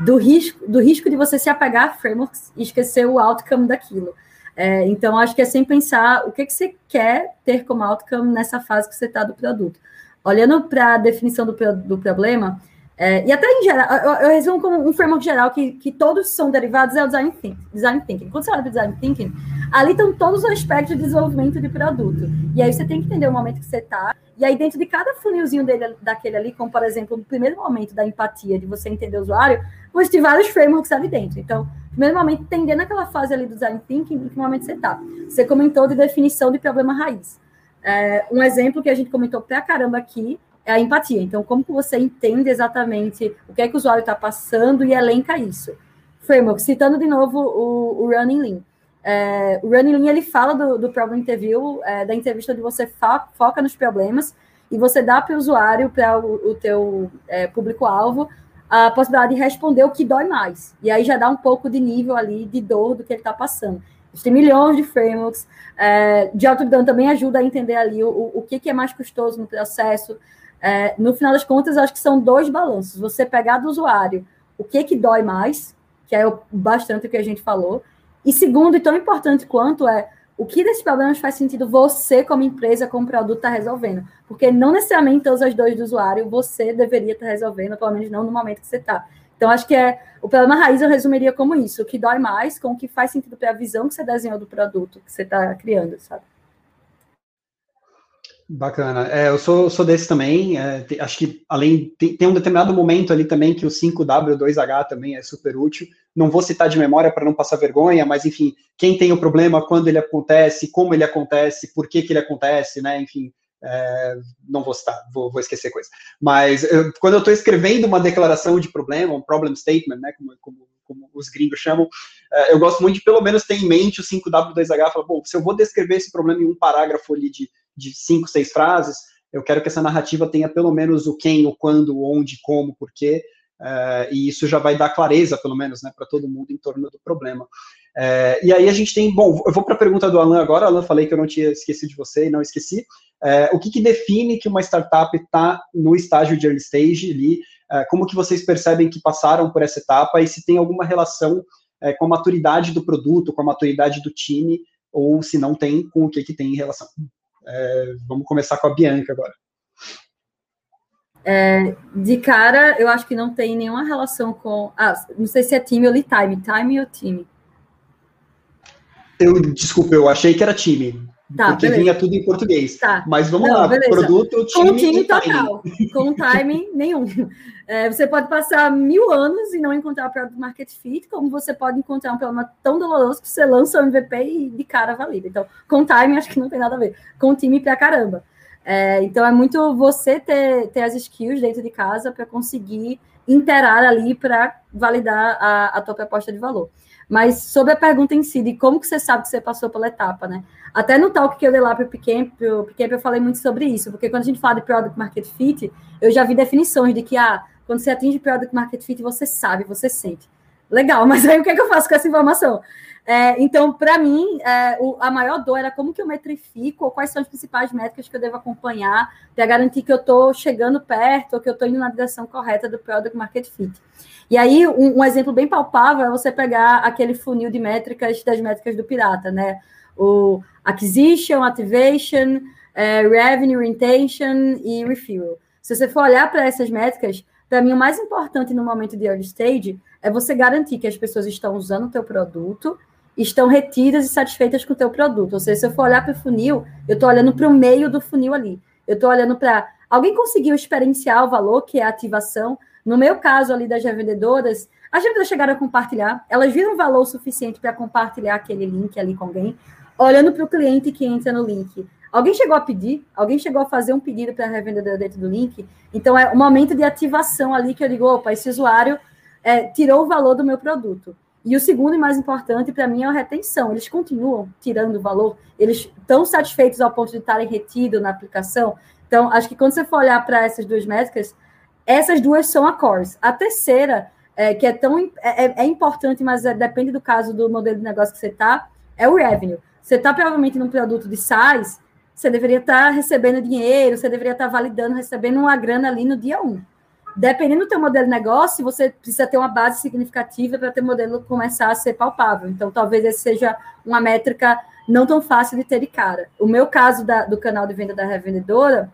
do risco, do risco de você se apegar a frameworks e esquecer o outcome daquilo. É, então, acho que é sempre pensar o que, que você quer ter como outcome nessa fase que você está do produto. Olhando para a definição do, do problema, é, e até em geral, eu, eu resumo como um framework geral que, que todos são derivados é o design thinking, design thinking. Quando você olha para design thinking, ali estão todos os aspectos de desenvolvimento de produto. E aí você tem que entender o momento que você está. E aí, dentro de cada funilzinho dele, daquele ali, como por exemplo, o primeiro momento da empatia, de você entender o usuário, você tem vários frameworks ali dentro. Então, primeiro momento, entendendo aquela fase ali do design thinking, em que momento você está. Você comentou de definição de problema raiz. É, um exemplo que a gente comentou pra caramba aqui é a empatia. Então, como que você entende exatamente o que é que o usuário está passando e elenca isso? Framework, citando de novo o, o Running Lean. É, o Running Lean, ele fala do, do problem interview, é, da entrevista onde você foca nos problemas e você dá para o usuário, para o, o teu é, público-alvo, a possibilidade de responder o que dói mais. E aí já dá um pouco de nível ali de dor do que ele está passando. Tem milhões de frameworks. É, de autodidão também ajuda a entender ali o, o que, que é mais custoso no processo. É, no final das contas, acho que são dois balanços. Você pegar do usuário o que que dói mais, que é bastante o que a gente falou, e segundo, e tão importante quanto é o que desses problemas faz sentido você, como empresa, como produto, está resolvendo. Porque não necessariamente todas as dores do usuário você deveria estar tá resolvendo, pelo menos não no momento que você está. Então, acho que é o problema raiz eu resumiria como isso: o que dói mais com o que faz sentido para a visão que você desenhou do produto que você está criando, sabe? Bacana. É, eu sou, sou desse também. É, te, acho que além tem, tem, um determinado momento ali também que o 5W2H também é super útil. Não vou citar de memória para não passar vergonha, mas enfim, quem tem o problema, quando ele acontece, como ele acontece, por que, que ele acontece, né? Enfim, é, não vou citar, vou, vou esquecer coisa. Mas eu, quando eu estou escrevendo uma declaração de problema, um problem statement, né? Como, como, como os gringos chamam, é, eu gosto muito de pelo menos ter em mente o 5W2H. Falar, bom, se eu vou descrever esse problema em um parágrafo ali de de cinco, seis frases, eu quero que essa narrativa tenha pelo menos o quem, o quando, o onde, como, porquê, uh, e isso já vai dar clareza, pelo menos, né, para todo mundo em torno do problema. Uh, e aí a gente tem, bom, eu vou para a pergunta do Alan agora, Alan, falei que eu não tinha esquecido de você e não esqueci. Uh, o que, que, define que uma startup está no estágio de early stage ali? como que vocês percebem que passaram por essa etapa e se tem alguma relação com a maturidade do produto, com a maturidade do time, ou se não tem, com o que, que tem em relação? É, vamos começar com a Bianca agora. É, de cara, eu acho que não tem nenhuma relação com. Ah, não sei se é time ou time. Time ou time? Eu, desculpa, eu achei que era time. Tá, porque beleza. vinha tudo em português. Tá. Mas vamos Não, lá, beleza. produto, time, Com time total, com time nenhum. É, você pode passar mil anos e não encontrar o produto market fit, como você pode encontrar um problema tão doloroso que você lança o MVP e de cara valida. Então, com time acho que não tem nada a ver. Com time pra caramba. É, então, é muito você ter, ter as skills dentro de casa para conseguir interar ali para validar a, a tua proposta de valor. Mas sobre a pergunta em si, de como que você sabe que você passou pela etapa, né? Até no talk que eu dei lá para o Pequeno, eu falei muito sobre isso, porque quando a gente fala de Product Market Fit, eu já vi definições de que, ah, quando você atinge Product Market Fit, você sabe, você sente. Legal, mas aí o que, é que eu faço com essa informação? É, então, para mim, é, o, a maior dor era como que eu metrifico, ou quais são as principais métricas que eu devo acompanhar para garantir que eu estou chegando perto, ou que eu estou indo na direção correta do Product Market Fit. E aí, um, um, exemplo bem palpável é você pegar aquele funil de métricas das métricas do Pirata, né? O Acquisition, Activation, é, Revenue, Retention e Referral. Se você for olhar para essas métricas, para mim, o mais importante no momento de early stage é você garantir que as pessoas estão usando o teu produto, estão retidas e satisfeitas com o teu produto. Ou seja, se eu for olhar para o funil, eu estou olhando para o meio do funil ali. Eu estou olhando para alguém conseguiu experienciar o valor, que é a ativação, no meu caso ali das revendedoras, as vendedoras chegaram a compartilhar, elas viram valor suficiente para compartilhar aquele link ali com alguém, olhando para o cliente que entra no link. Alguém chegou a pedir, alguém chegou a fazer um pedido para a revendedora dentro do link. Então é um momento de ativação ali que eu digo, opa, esse usuário é, tirou o valor do meu produto. E o segundo e mais importante para mim é a retenção. Eles continuam tirando o valor, eles estão satisfeitos ao ponto de estarem retidos na aplicação. Então, acho que quando você for olhar para essas duas métricas, essas duas são a cores. A terceira, é, que é tão é, é, é importante, mas é, depende do caso do modelo de negócio que você está, é o revenue. Você está provavelmente num produto de SaaS, você deveria estar tá recebendo dinheiro, você deveria estar tá validando, recebendo uma grana ali no dia 1. Dependendo do teu modelo de negócio, você precisa ter uma base significativa para ter o modelo começar a ser palpável. Então, talvez esse seja uma métrica não tão fácil de ter de cara. O meu caso da, do canal de venda da revendedora,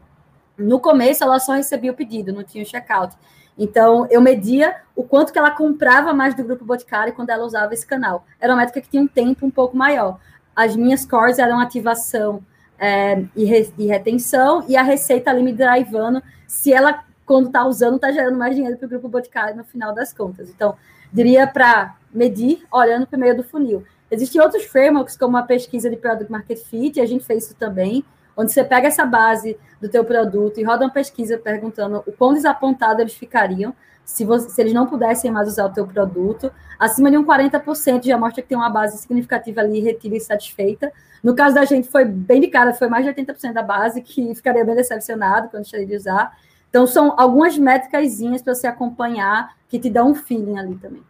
no começo, ela só recebia o pedido, não tinha o checkout. Então, eu media o quanto que ela comprava mais do Grupo Boticário quando ela usava esse canal. Era uma métrica que tinha um tempo um pouco maior. As minhas cores eram ativação é, e, re, e, retenção, e a receita ali me drivando se ela, quando está usando, está gerando mais dinheiro para o Grupo Boticário no final das contas. Então, diria para medir olhando para o meio do funil. Existem outros frameworks, como a pesquisa de Product Market Fit, a gente fez isso também, onde você pega essa base do teu produto e roda uma pesquisa perguntando o quão desapontado eles ficariam se, você, se, eles não pudessem mais usar o teu produto. Acima de um 40% já mostra que tem uma base significativa ali retida e satisfeita. No caso da gente, foi bem de cara, foi mais de 80% da base que ficaria bem decepcionado quando deixaria de usar. Então, são algumas métricas para você acompanhar que te dão um feeling ali também.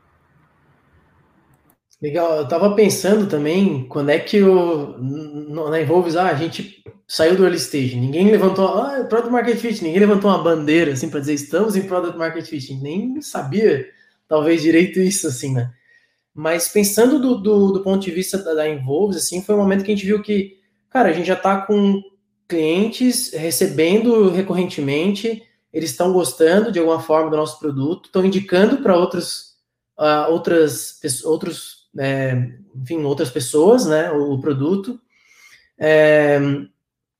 Legal, eu tava pensando também quando é que o na Involves, ah, a gente saiu do early stage, ninguém levantou, ah, Product Market Fit, ninguém levantou uma bandeira assim para dizer estamos em Product Market Fit, nem sabia talvez direito isso assim, né? Mas pensando do, do, do ponto de vista da, da Involves, assim, foi um momento que a gente viu que, cara, a gente já tá com clientes recebendo recorrentemente, eles estão gostando de alguma forma do nosso produto, estão indicando para outros uh, outras outros é, enfim, outras pessoas, né, o, produto. É,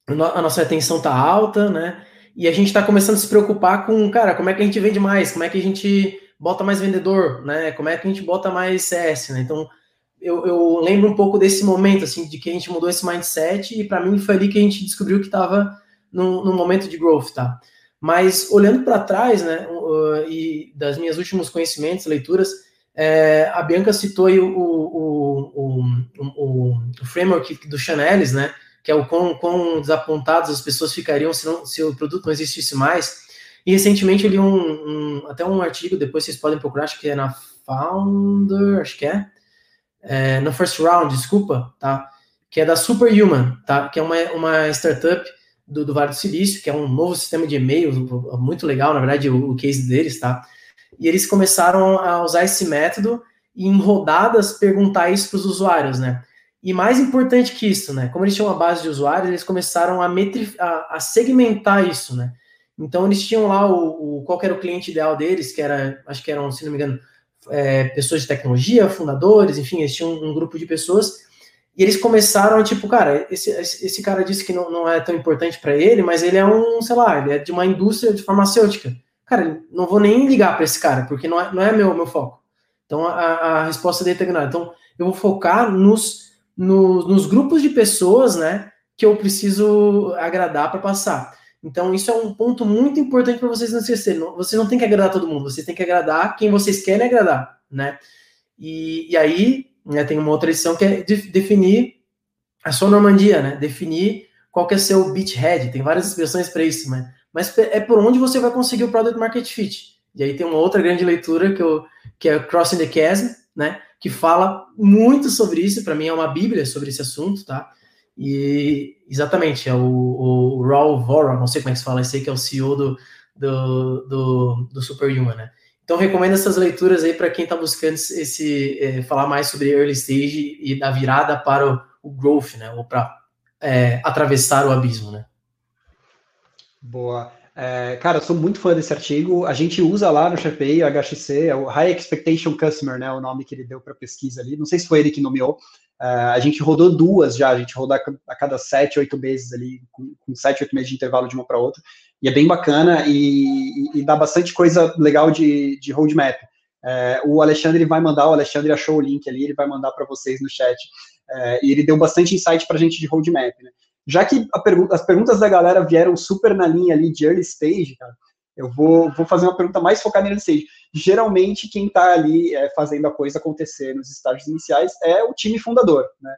a nossa atenção está alta, né? E a gente está começando a se preocupar com, cara, como é que a gente vende mais? Como é que a gente bota mais vendedor, né? Como é que a gente bota mais CS, né? Então, eu, eu lembro um pouco desse momento, assim, de que a gente mudou esse mindset e para mim foi ali que a gente descobriu que estava num, momento de growth, tá? Mas olhando para trás, né, e das minhas últimos conhecimentos, leituras, é, a Bianca citou aí o, o, o, o, framework do Chanelis, né? Que é o quão, quão desapontados as pessoas ficariam se, não, se o produto não existisse mais. E recentemente eu li um, um, até um artigo, depois vocês podem procurar, acho que é na Founder, acho que é, é no First Round, desculpa, tá? Que é da Superhuman, tá? Que é uma, uma startup do, do Vale do Silício, que é um novo sistema de e-mail, muito legal, na verdade, o, o case deles, tá? E eles começaram a usar esse método e em rodadas perguntar isso para os usuários, né? E mais importante que isso, né? Como eles tinham uma base de usuários, eles começaram a, a, a segmentar isso, né? Então eles tinham lá o, o, qual era o cliente ideal deles, que era, acho que eram, se não me engano, é, pessoas de tecnologia, fundadores, enfim, eles tinham um, um grupo de pessoas. E eles começaram, tipo, cara, esse, esse cara disse que não, não é tão importante para ele, mas ele é um, sei lá, ele é de uma indústria de farmacêutica. Cara, não vou nem ligar para esse cara, porque não é, não é meu, meu foco. Então, a, a resposta é ignorada. Então, eu vou focar nos, nos, nos grupos de pessoas, né, que eu preciso agradar para passar. Então, isso é um ponto muito importante para vocês não esquecerem. Vocês não tem que agradar todo mundo, vocês têm que agradar quem vocês querem agradar, né? E, e aí, né, tem uma outra lição que é de, definir a sua Normandia, né? Definir qual que é seu beachhead. Tem várias expressões para isso, né? Mas é por onde você vai conseguir o Product Market Fit. E aí tem uma outra grande leitura que, eu, que é Crossing the Chasm, né? Que fala muito sobre isso. Para mim é uma bíblia sobre esse assunto, tá? E exatamente, é o, o Raul Vora, não sei como é que se fala, esse aí que é o CEO do, do, do, do Superhuman, né? Então, recomendo essas leituras aí para quem está buscando esse, é, falar mais sobre early stage e da virada para o, o growth, né? Ou para é, atravessar o abismo, né? Boa. É, cara, eu sou muito fã desse artigo. A gente usa lá no SharePay, o HXC, é o High Expectation Customer, né? O nome que ele deu para pesquisa ali. Não sei se foi ele que nomeou. É, a gente rodou duas já, a gente rodou a cada sete, oito meses ali, com, com sete, oito meses de intervalo de uma para outra e é bem bacana e, e, dá bastante coisa legal de, de roadmap. É, o Alexandre vai mandar, o Alexandre achou o link ali, ele vai mandar para vocês no chat. É, e ele deu bastante insight para a gente de roadmap. Né? Já que as perguntas da galera vieram super na linha ali de early stage, cara, eu vou, vou fazer uma pergunta mais focada em early stage. Geralmente, quem está ali é, fazendo a coisa acontecer nos estágios iniciais é o time fundador. Né?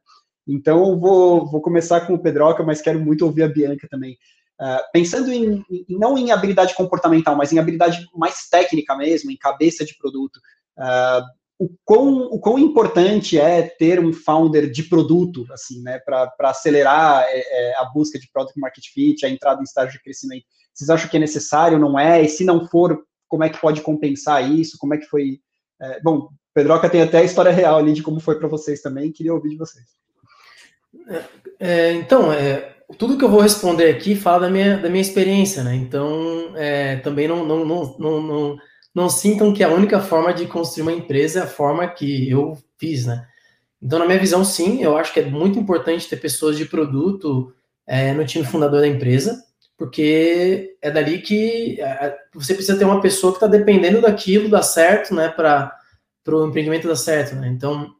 Então, vou, vou começar com o Pedroca, mas quero muito ouvir a Bianca também. Uh, pensando em, não em habilidade comportamental, mas em habilidade mais técnica mesmo, em cabeça de produto, uh, o, quão, o quão importante é ter um founder de produto, assim, né, para acelerar é, é, a busca de product market fit, a entrada em estágio de crescimento? Vocês acham que é necessário, não é? E se não for, como é que pode compensar isso? Como é que foi? É, bom, Pedroca tem até a história real ali de como foi para vocês também, queria ouvir de vocês. É, então, é, tudo que eu vou responder aqui fala da minha, da minha experiência, né? Então, é, também não, não, não, não, não, não sintam que a única forma de construir uma empresa é a forma que eu fiz, né? Então, na minha visão, sim, eu acho que é muito importante ter pessoas de produto é, no time fundador da empresa, porque é dali que é, você precisa ter uma pessoa que está dependendo daquilo dar certo, né, para o empreendimento dar certo, né? Então,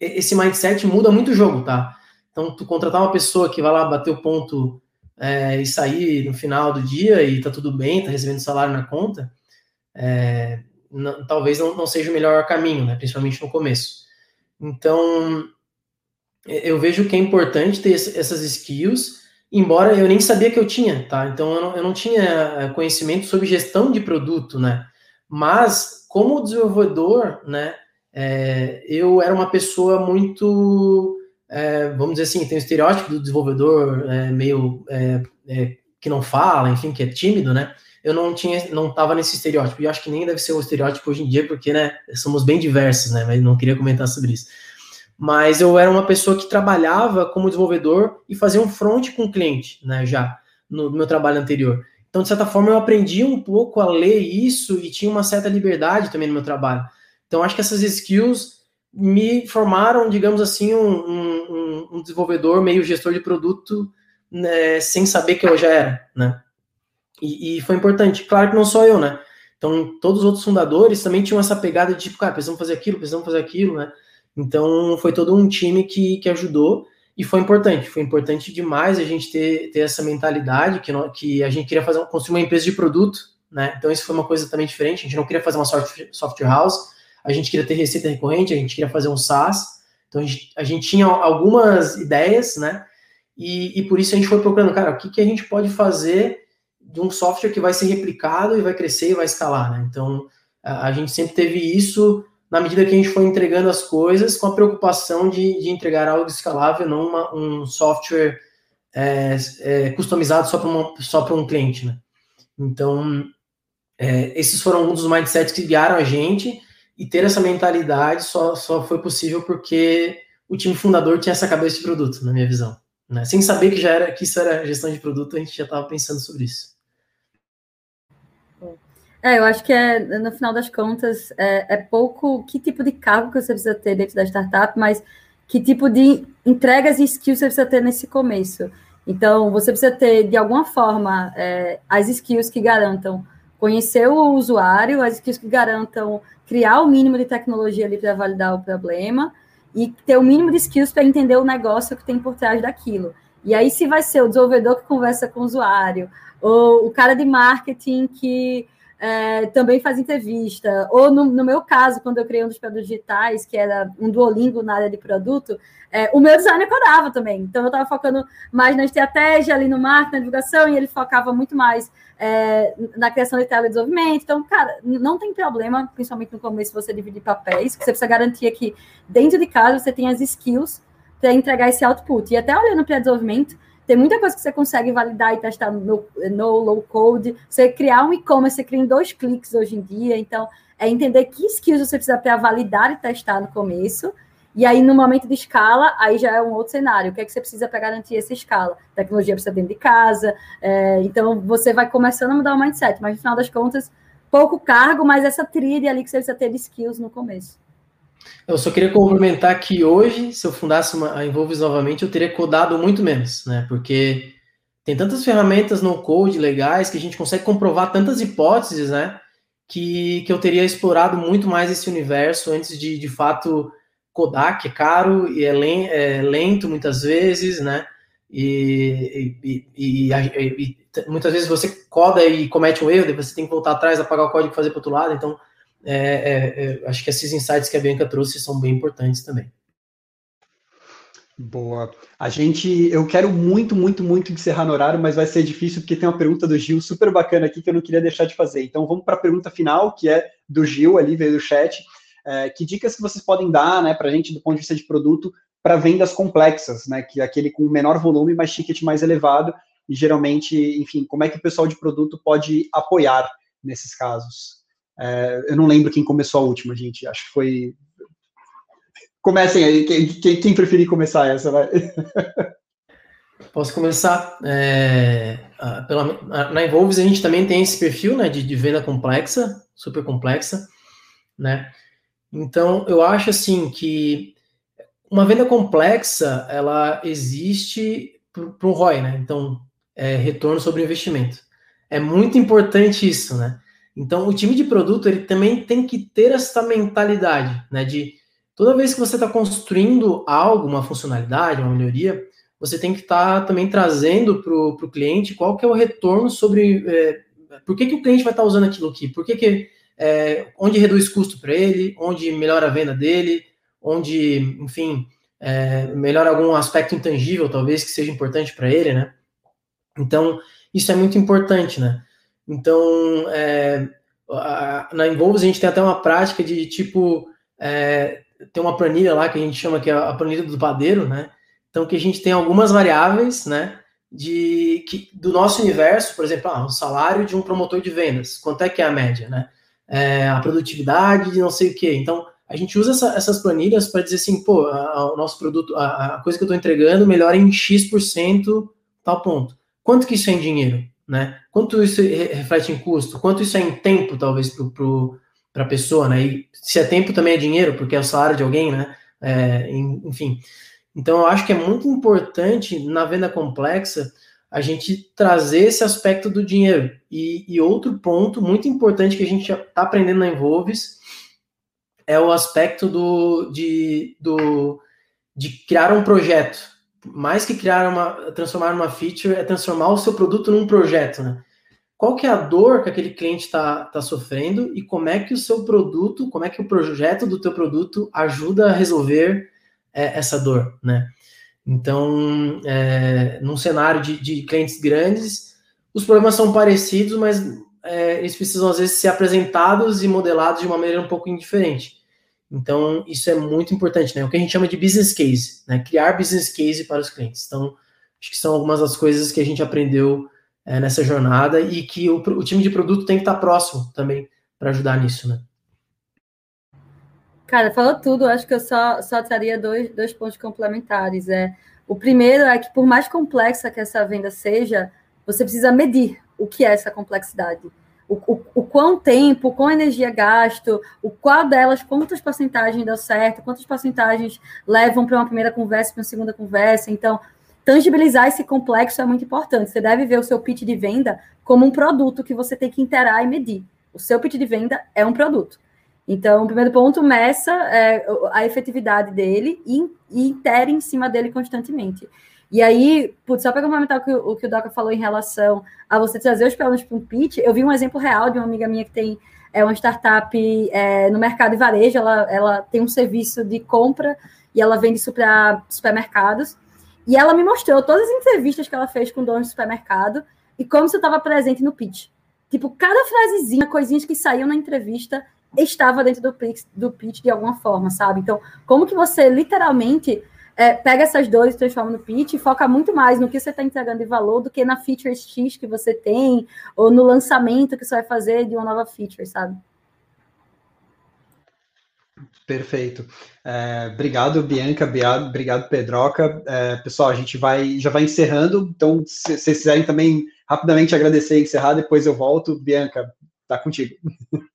esse mindset muda muito o jogo, tá? Então, tu contratar uma pessoa que vai lá bater o ponto é, e sair no final do dia e tá tudo bem, tá recebendo salário na conta, é, não, talvez não, não, seja o melhor caminho, né? Principalmente no começo. Então, eu vejo que é importante ter essas skills, embora eu nem sabia que eu tinha, tá? Então, eu não, eu não tinha é, conhecimento sobre gestão de produto, né? Mas, como desenvolvedor, né? É, eu era uma pessoa muito é, vamos dizer assim, tem o estereótipo do desenvolvedor é, meio é, é, que não fala, enfim, que é tímido, né? Eu não tinha, não estava nesse estereótipo. E acho que nem deve ser o estereótipo hoje em dia, porque, né, somos bem diversos, né? Mas não queria comentar sobre isso. Mas eu era uma pessoa que trabalhava como desenvolvedor e fazia um front com o cliente, né? Já no, no meu trabalho anterior. Então, de certa forma, eu aprendi um pouco a ler isso e tinha uma certa liberdade também no meu trabalho. Então, acho que essas skills me formaram, digamos assim, um, um, um desenvolvedor meio gestor de produto né, sem saber que eu já era, né? E, e, foi importante. Claro que não só eu, né? Então, todos os outros fundadores também tinham essa pegada de tipo, cara, precisamos fazer aquilo, precisamos fazer aquilo, né? Então, foi todo um time que, que ajudou e foi importante. Foi importante demais a gente ter, ter essa mentalidade que, não, que a gente queria fazer, construir uma empresa de produto, né? Então, isso foi uma coisa também diferente. A gente não queria fazer uma software, software house, a gente queria ter receita recorrente, a gente queria fazer um SaaS, então a gente, a gente tinha algumas ideias, né? E, e, por isso a gente foi procurando, cara, o que, que a gente pode fazer de um software que vai ser replicado e vai crescer e vai escalar, né? Então a, gente sempre teve isso na medida que a gente foi entregando as coisas com a preocupação de, de entregar algo escalável, não uma, um software é, é, customizado só para um cliente, né? Então, é, esses foram um dos mindsets que guiaram a gente e ter essa mentalidade só, só foi possível porque o time fundador tinha essa cabeça de produto, na minha visão. Né? Sem saber que já era que isso era gestão de produto, a gente já estava pensando sobre isso. É, eu acho que é, no final das contas, é, é, pouco que tipo de cargo que você precisa ter dentro da startup, mas que tipo de entregas e skills você precisa ter nesse começo. Então, você precisa ter, de alguma forma, é, as skills que garantam conhecer o usuário, as skills que garantam criar o mínimo de tecnologia ali para validar o problema e ter o mínimo de skills para entender o negócio que tem por trás daquilo. E aí, se vai ser o desenvolvedor que conversa com o usuário, ou o cara de marketing que é, também faz entrevista. Ou no, no, meu caso, quando eu criei um dos produtos digitais, que era um Duolingo na área de produto, é, o meu designer codava também. Então eu estava focando mais na estratégia ali no marketing, na divulgação, e ele focava muito mais é, na criação de teledesenvolvimento. Então, cara, não tem problema, principalmente no começo, você dividir papéis, você precisa garantir que dentro de casa você tem as skills para entregar esse output. E até olhando para desenvolvimento, tem muita coisa que você consegue validar e testar no, no low code. Você criar um e-commerce, você cria em dois cliques hoje em dia. Então, é entender que skills você precisa para validar e testar no começo. E aí, no momento de escala, aí já é um outro cenário. O que é que você precisa para garantir essa escala? Tecnologia precisa dentro de casa. É, então, você vai começando a mudar o mindset. Mas, no final das contas, pouco cargo, mas essa trilha ali que você precisa ter de skills no começo. Eu só queria complementar que hoje, se eu fundasse uma, a Involves novamente, eu teria codado muito menos, né? Porque tem tantas ferramentas no code legais que a gente consegue comprovar tantas hipóteses, né? Que, que eu teria explorado muito mais esse universo antes de, de fato, codar, que é caro e é, len, é lento muitas vezes, né? E, e, e, e, muitas vezes você coda e comete um erro, depois você tem que voltar atrás, apagar o código e fazer para outro lado. Então, é, é, é, acho que esses insights que a Bianca trouxe são bem importantes também. Boa. A gente, eu quero muito, muito, muito encerrar no horário, mas vai ser difícil porque tem uma pergunta do Gil super bacana aqui que eu não queria deixar de fazer. Então vamos para a pergunta final, que é do Gil ali, veio do chat. É, que dicas que vocês podem dar, né, para a gente do ponto de vista de produto para vendas complexas, né, que é aquele com menor volume, mas ticket mais elevado e geralmente, enfim, como é que o pessoal de produto pode apoiar nesses casos? É, eu não lembro quem começou a última, gente. Acho que foi. Comecem aí. Quem, quem, quem preferir começar essa, vai. Posso começar? É, pela, na Involves a gente também tem esse perfil né, de, de, venda complexa, super complexa, né? Então eu acho assim que uma venda complexa ela existe para o ROI, né? Então é retorno sobre investimento. É muito importante isso, né? Então, o time de produto ele também tem que ter essa mentalidade, né? De toda vez que você está construindo algo, uma funcionalidade, uma melhoria, você tem que estar tá também trazendo para o cliente qual que é o retorno sobre é, por que, que o cliente vai estar tá usando aquilo aqui, por que, que é, onde reduz custo para ele, onde melhora a venda dele, onde, enfim, é, melhora algum aspecto intangível, talvez, que seja importante para ele, né? Então, isso é muito importante, né? Então, é, a, na Involves a gente tem até uma prática de tipo, é, tem uma planilha lá que a gente chama que é a planilha do padeiro, né? Então, que a gente tem algumas variáveis, né? De, que, do nosso universo, por exemplo, ah, o salário de um promotor de vendas, quanto é que é a média, né? É, a produtividade de não sei o quê. Então, a gente usa essa, essas planilhas para dizer assim, pô, o nosso produto, a, a coisa que eu estou entregando melhora em X% tal ponto. Quanto que isso é em dinheiro? Né? Quanto isso reflete em custo? Quanto isso é em tempo, talvez, para a pessoa, né? E se é tempo também é dinheiro, porque é o salário de alguém, né? É, enfim. Então, eu acho que é muito importante na venda complexa a gente trazer esse aspecto do dinheiro. E, e outro ponto muito importante que a gente está aprendendo na Envolves é o aspecto do, de, do, de criar um projeto mais que criar uma, transformar uma feature, é transformar o seu produto num projeto, né? Qual que é a dor que aquele cliente está tá sofrendo e como é que o seu produto, como é que o projeto do teu produto ajuda a resolver é, essa dor, né? Então, é, num cenário de, de, clientes grandes, os problemas são parecidos, mas é, eles precisam às vezes ser apresentados e modelados de uma maneira um pouco diferente. Então, isso é muito importante, né? O que a gente chama de business case, né? Criar business case para os clientes. Então, acho que são algumas das coisas que a gente aprendeu é, nessa jornada e que o, o, time de produto tem que estar próximo também para ajudar nisso, né? Cara, falou tudo. Acho que eu só, só traria dois, dois pontos complementares. É, o primeiro é que, por mais complexa que essa venda seja, você precisa medir o que é essa complexidade. O o, o, quão tempo, quão energia gasto, o qual delas, quantas porcentagens deu certo, quantas porcentagens levam para uma primeira conversa, para uma segunda conversa. Então, tangibilizar esse complexo é muito importante. Você deve ver o seu pitch de venda como um produto que você tem que interar e medir. O seu pitch de venda é um produto. Então, o primeiro ponto, meça é, a efetividade dele e, e itere em cima dele constantemente. E aí, putz, só para complementar o que o, que o Doca falou em relação a você trazer os problemas para um pitch, eu vi um exemplo real de uma amiga minha que tem é, uma startup é, no mercado e varejo, ela, ela tem um serviço de compra e ela vende isso para supermercados. E ela me mostrou todas as entrevistas que ela fez com donos de supermercado e como isso estava presente no pitch. Tipo, cada frasezinha, coisinhas que saíam na entrevista, estava dentro do pitch, do pitch de alguma forma, sabe? Então, como que você literalmente é, pega essas dores e transforma no pitch e foca muito mais no que você está entregando de valor do que na feature X que você tem ou no lançamento que você vai fazer de uma nova feature, sabe? Perfeito. É, obrigado, Bianca. Obrigado, Pedroca. É, pessoal, a gente vai já vai encerrando. Então, se vocês quiserem também rapidamente agradecer e encerrar, depois eu volto. Bianca, tá contigo.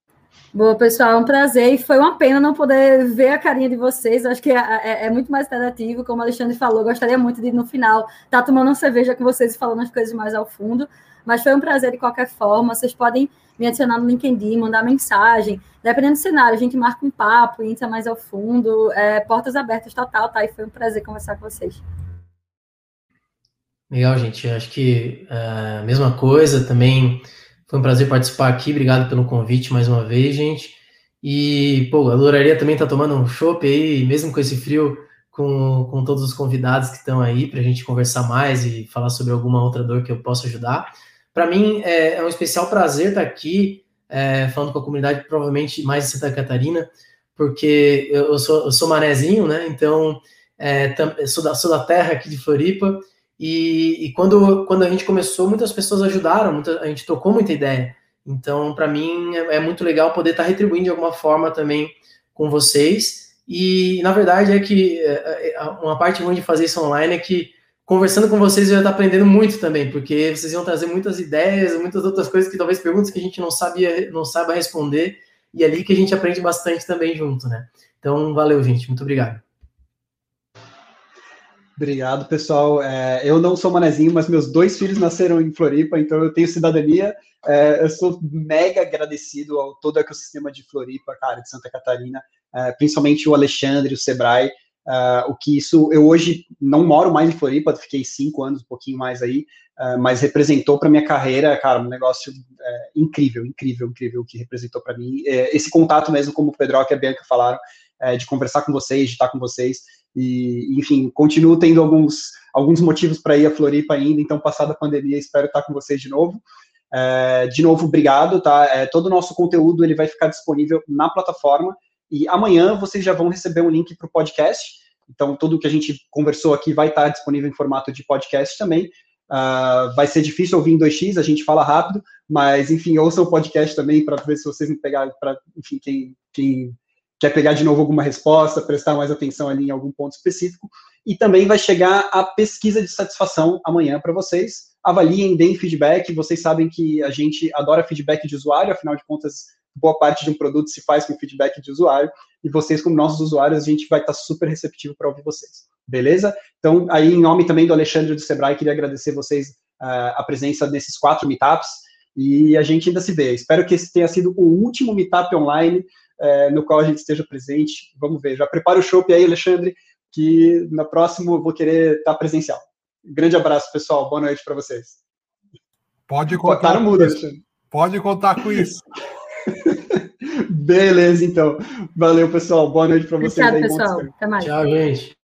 Boa, pessoal, é um prazer. E foi uma pena não poder ver a carinha de vocês. Acho que é, é, é muito mais interativo, como o Alexandre falou. Gostaria muito de, no final, estar tá tomando uma cerveja com vocês e falando as coisas mais ao fundo. Mas foi um prazer de qualquer forma. Vocês podem me adicionar no LinkedIn, mandar mensagem. Dependendo do cenário, a gente marca um papo, entra mais ao fundo. É, portas abertas total, tá? E foi um prazer conversar com vocês. Legal, gente. Acho que a uh, mesma coisa também. Foi um prazer participar aqui. Obrigado pelo convite mais uma vez, gente. E, pô, adoraria também estar tá tomando um chopp aí, mesmo com esse frio, com, com todos os convidados que estão aí, para a gente conversar mais e falar sobre alguma outra dor que eu possa ajudar. Para mim, é, é, um especial prazer estar tá aqui, é, falando com a comunidade, provavelmente mais de Santa Catarina, porque eu, eu, sou, eu sou manezinho, né? Então, é, sou, da, sou da terra aqui de Floripa, e, e, quando, quando a gente começou, muitas pessoas ajudaram, muita, a gente trocou muita ideia. Então, para mim, é, é, muito legal poder estar tá retribuindo de alguma forma também com vocês. E, na verdade, é que é, é, uma parte ruim de fazer isso online é que, conversando com vocês, eu já estou aprendendo muito também, porque vocês iam trazer muitas ideias, muitas outras coisas que talvez perguntas que a gente não sabia, não saiba responder, e é ali que a gente aprende bastante também junto, né? Então, valeu, gente. Muito obrigado. Obrigado, pessoal. É, eu não sou manezinho, mas meus dois filhos nasceram em Floripa, então eu tenho cidadania. É, eu sou mega agradecido ao todo o ecossistema de Floripa, cara, de Santa Catarina, é, principalmente o Alexandre, o Sebrae. É, o que isso, eu hoje não moro mais em Floripa, fiquei cinco anos, um pouquinho mais aí, é, mas representou para minha carreira, cara, um negócio é, incrível, incrível, incrível o que representou para mim. esse contato mesmo, como o Pedro e a Bianca falaram, de conversar com vocês, de estar com vocês, e, enfim, continuo tendo alguns, alguns motivos para ir a Floripa ainda, então, passada a pandemia, espero estar com vocês de novo. É, de novo, obrigado, tá? É, todo o nosso conteúdo ele vai ficar disponível na plataforma e amanhã vocês já vão receber um link para o podcast. Então, tudo que a gente conversou aqui vai estar disponível em formato de podcast também. Uh, vai ser difícil ouvir em 2x, a gente fala rápido, mas enfim, ouçam o podcast também para ver se vocês me pegarem, para quem, quem quer pegar de novo alguma resposta, prestar mais atenção ali em algum ponto específico. E também vai chegar a pesquisa de satisfação amanhã para vocês. Avaliem, deem feedback. Vocês sabem que a gente adora feedback de usuário, afinal de contas, boa parte de um produto se faz com feedback de usuário. E vocês, como nossos usuários, a gente vai estar super receptivo para ouvir vocês. Beleza? Então, aí, em nome também do Alexandre do Sebrae, queria agradecer vocês uh, a presença nesses quatro meetups. E a gente ainda se vê. Espero que esse tenha sido o último meetup online é, no qual a gente esteja presente. Vamos ver. Já prepara o show aí, Alexandre, que na próxima eu vou querer estar presencial. Grande abraço, pessoal. Boa noite para vocês. Pode contar. Tá muda, Alexandre. Pode contar com isso. Beleza, então. Valeu, pessoal. Boa noite para vocês. Obrigado, pessoal. Até mais. Tchau, gente.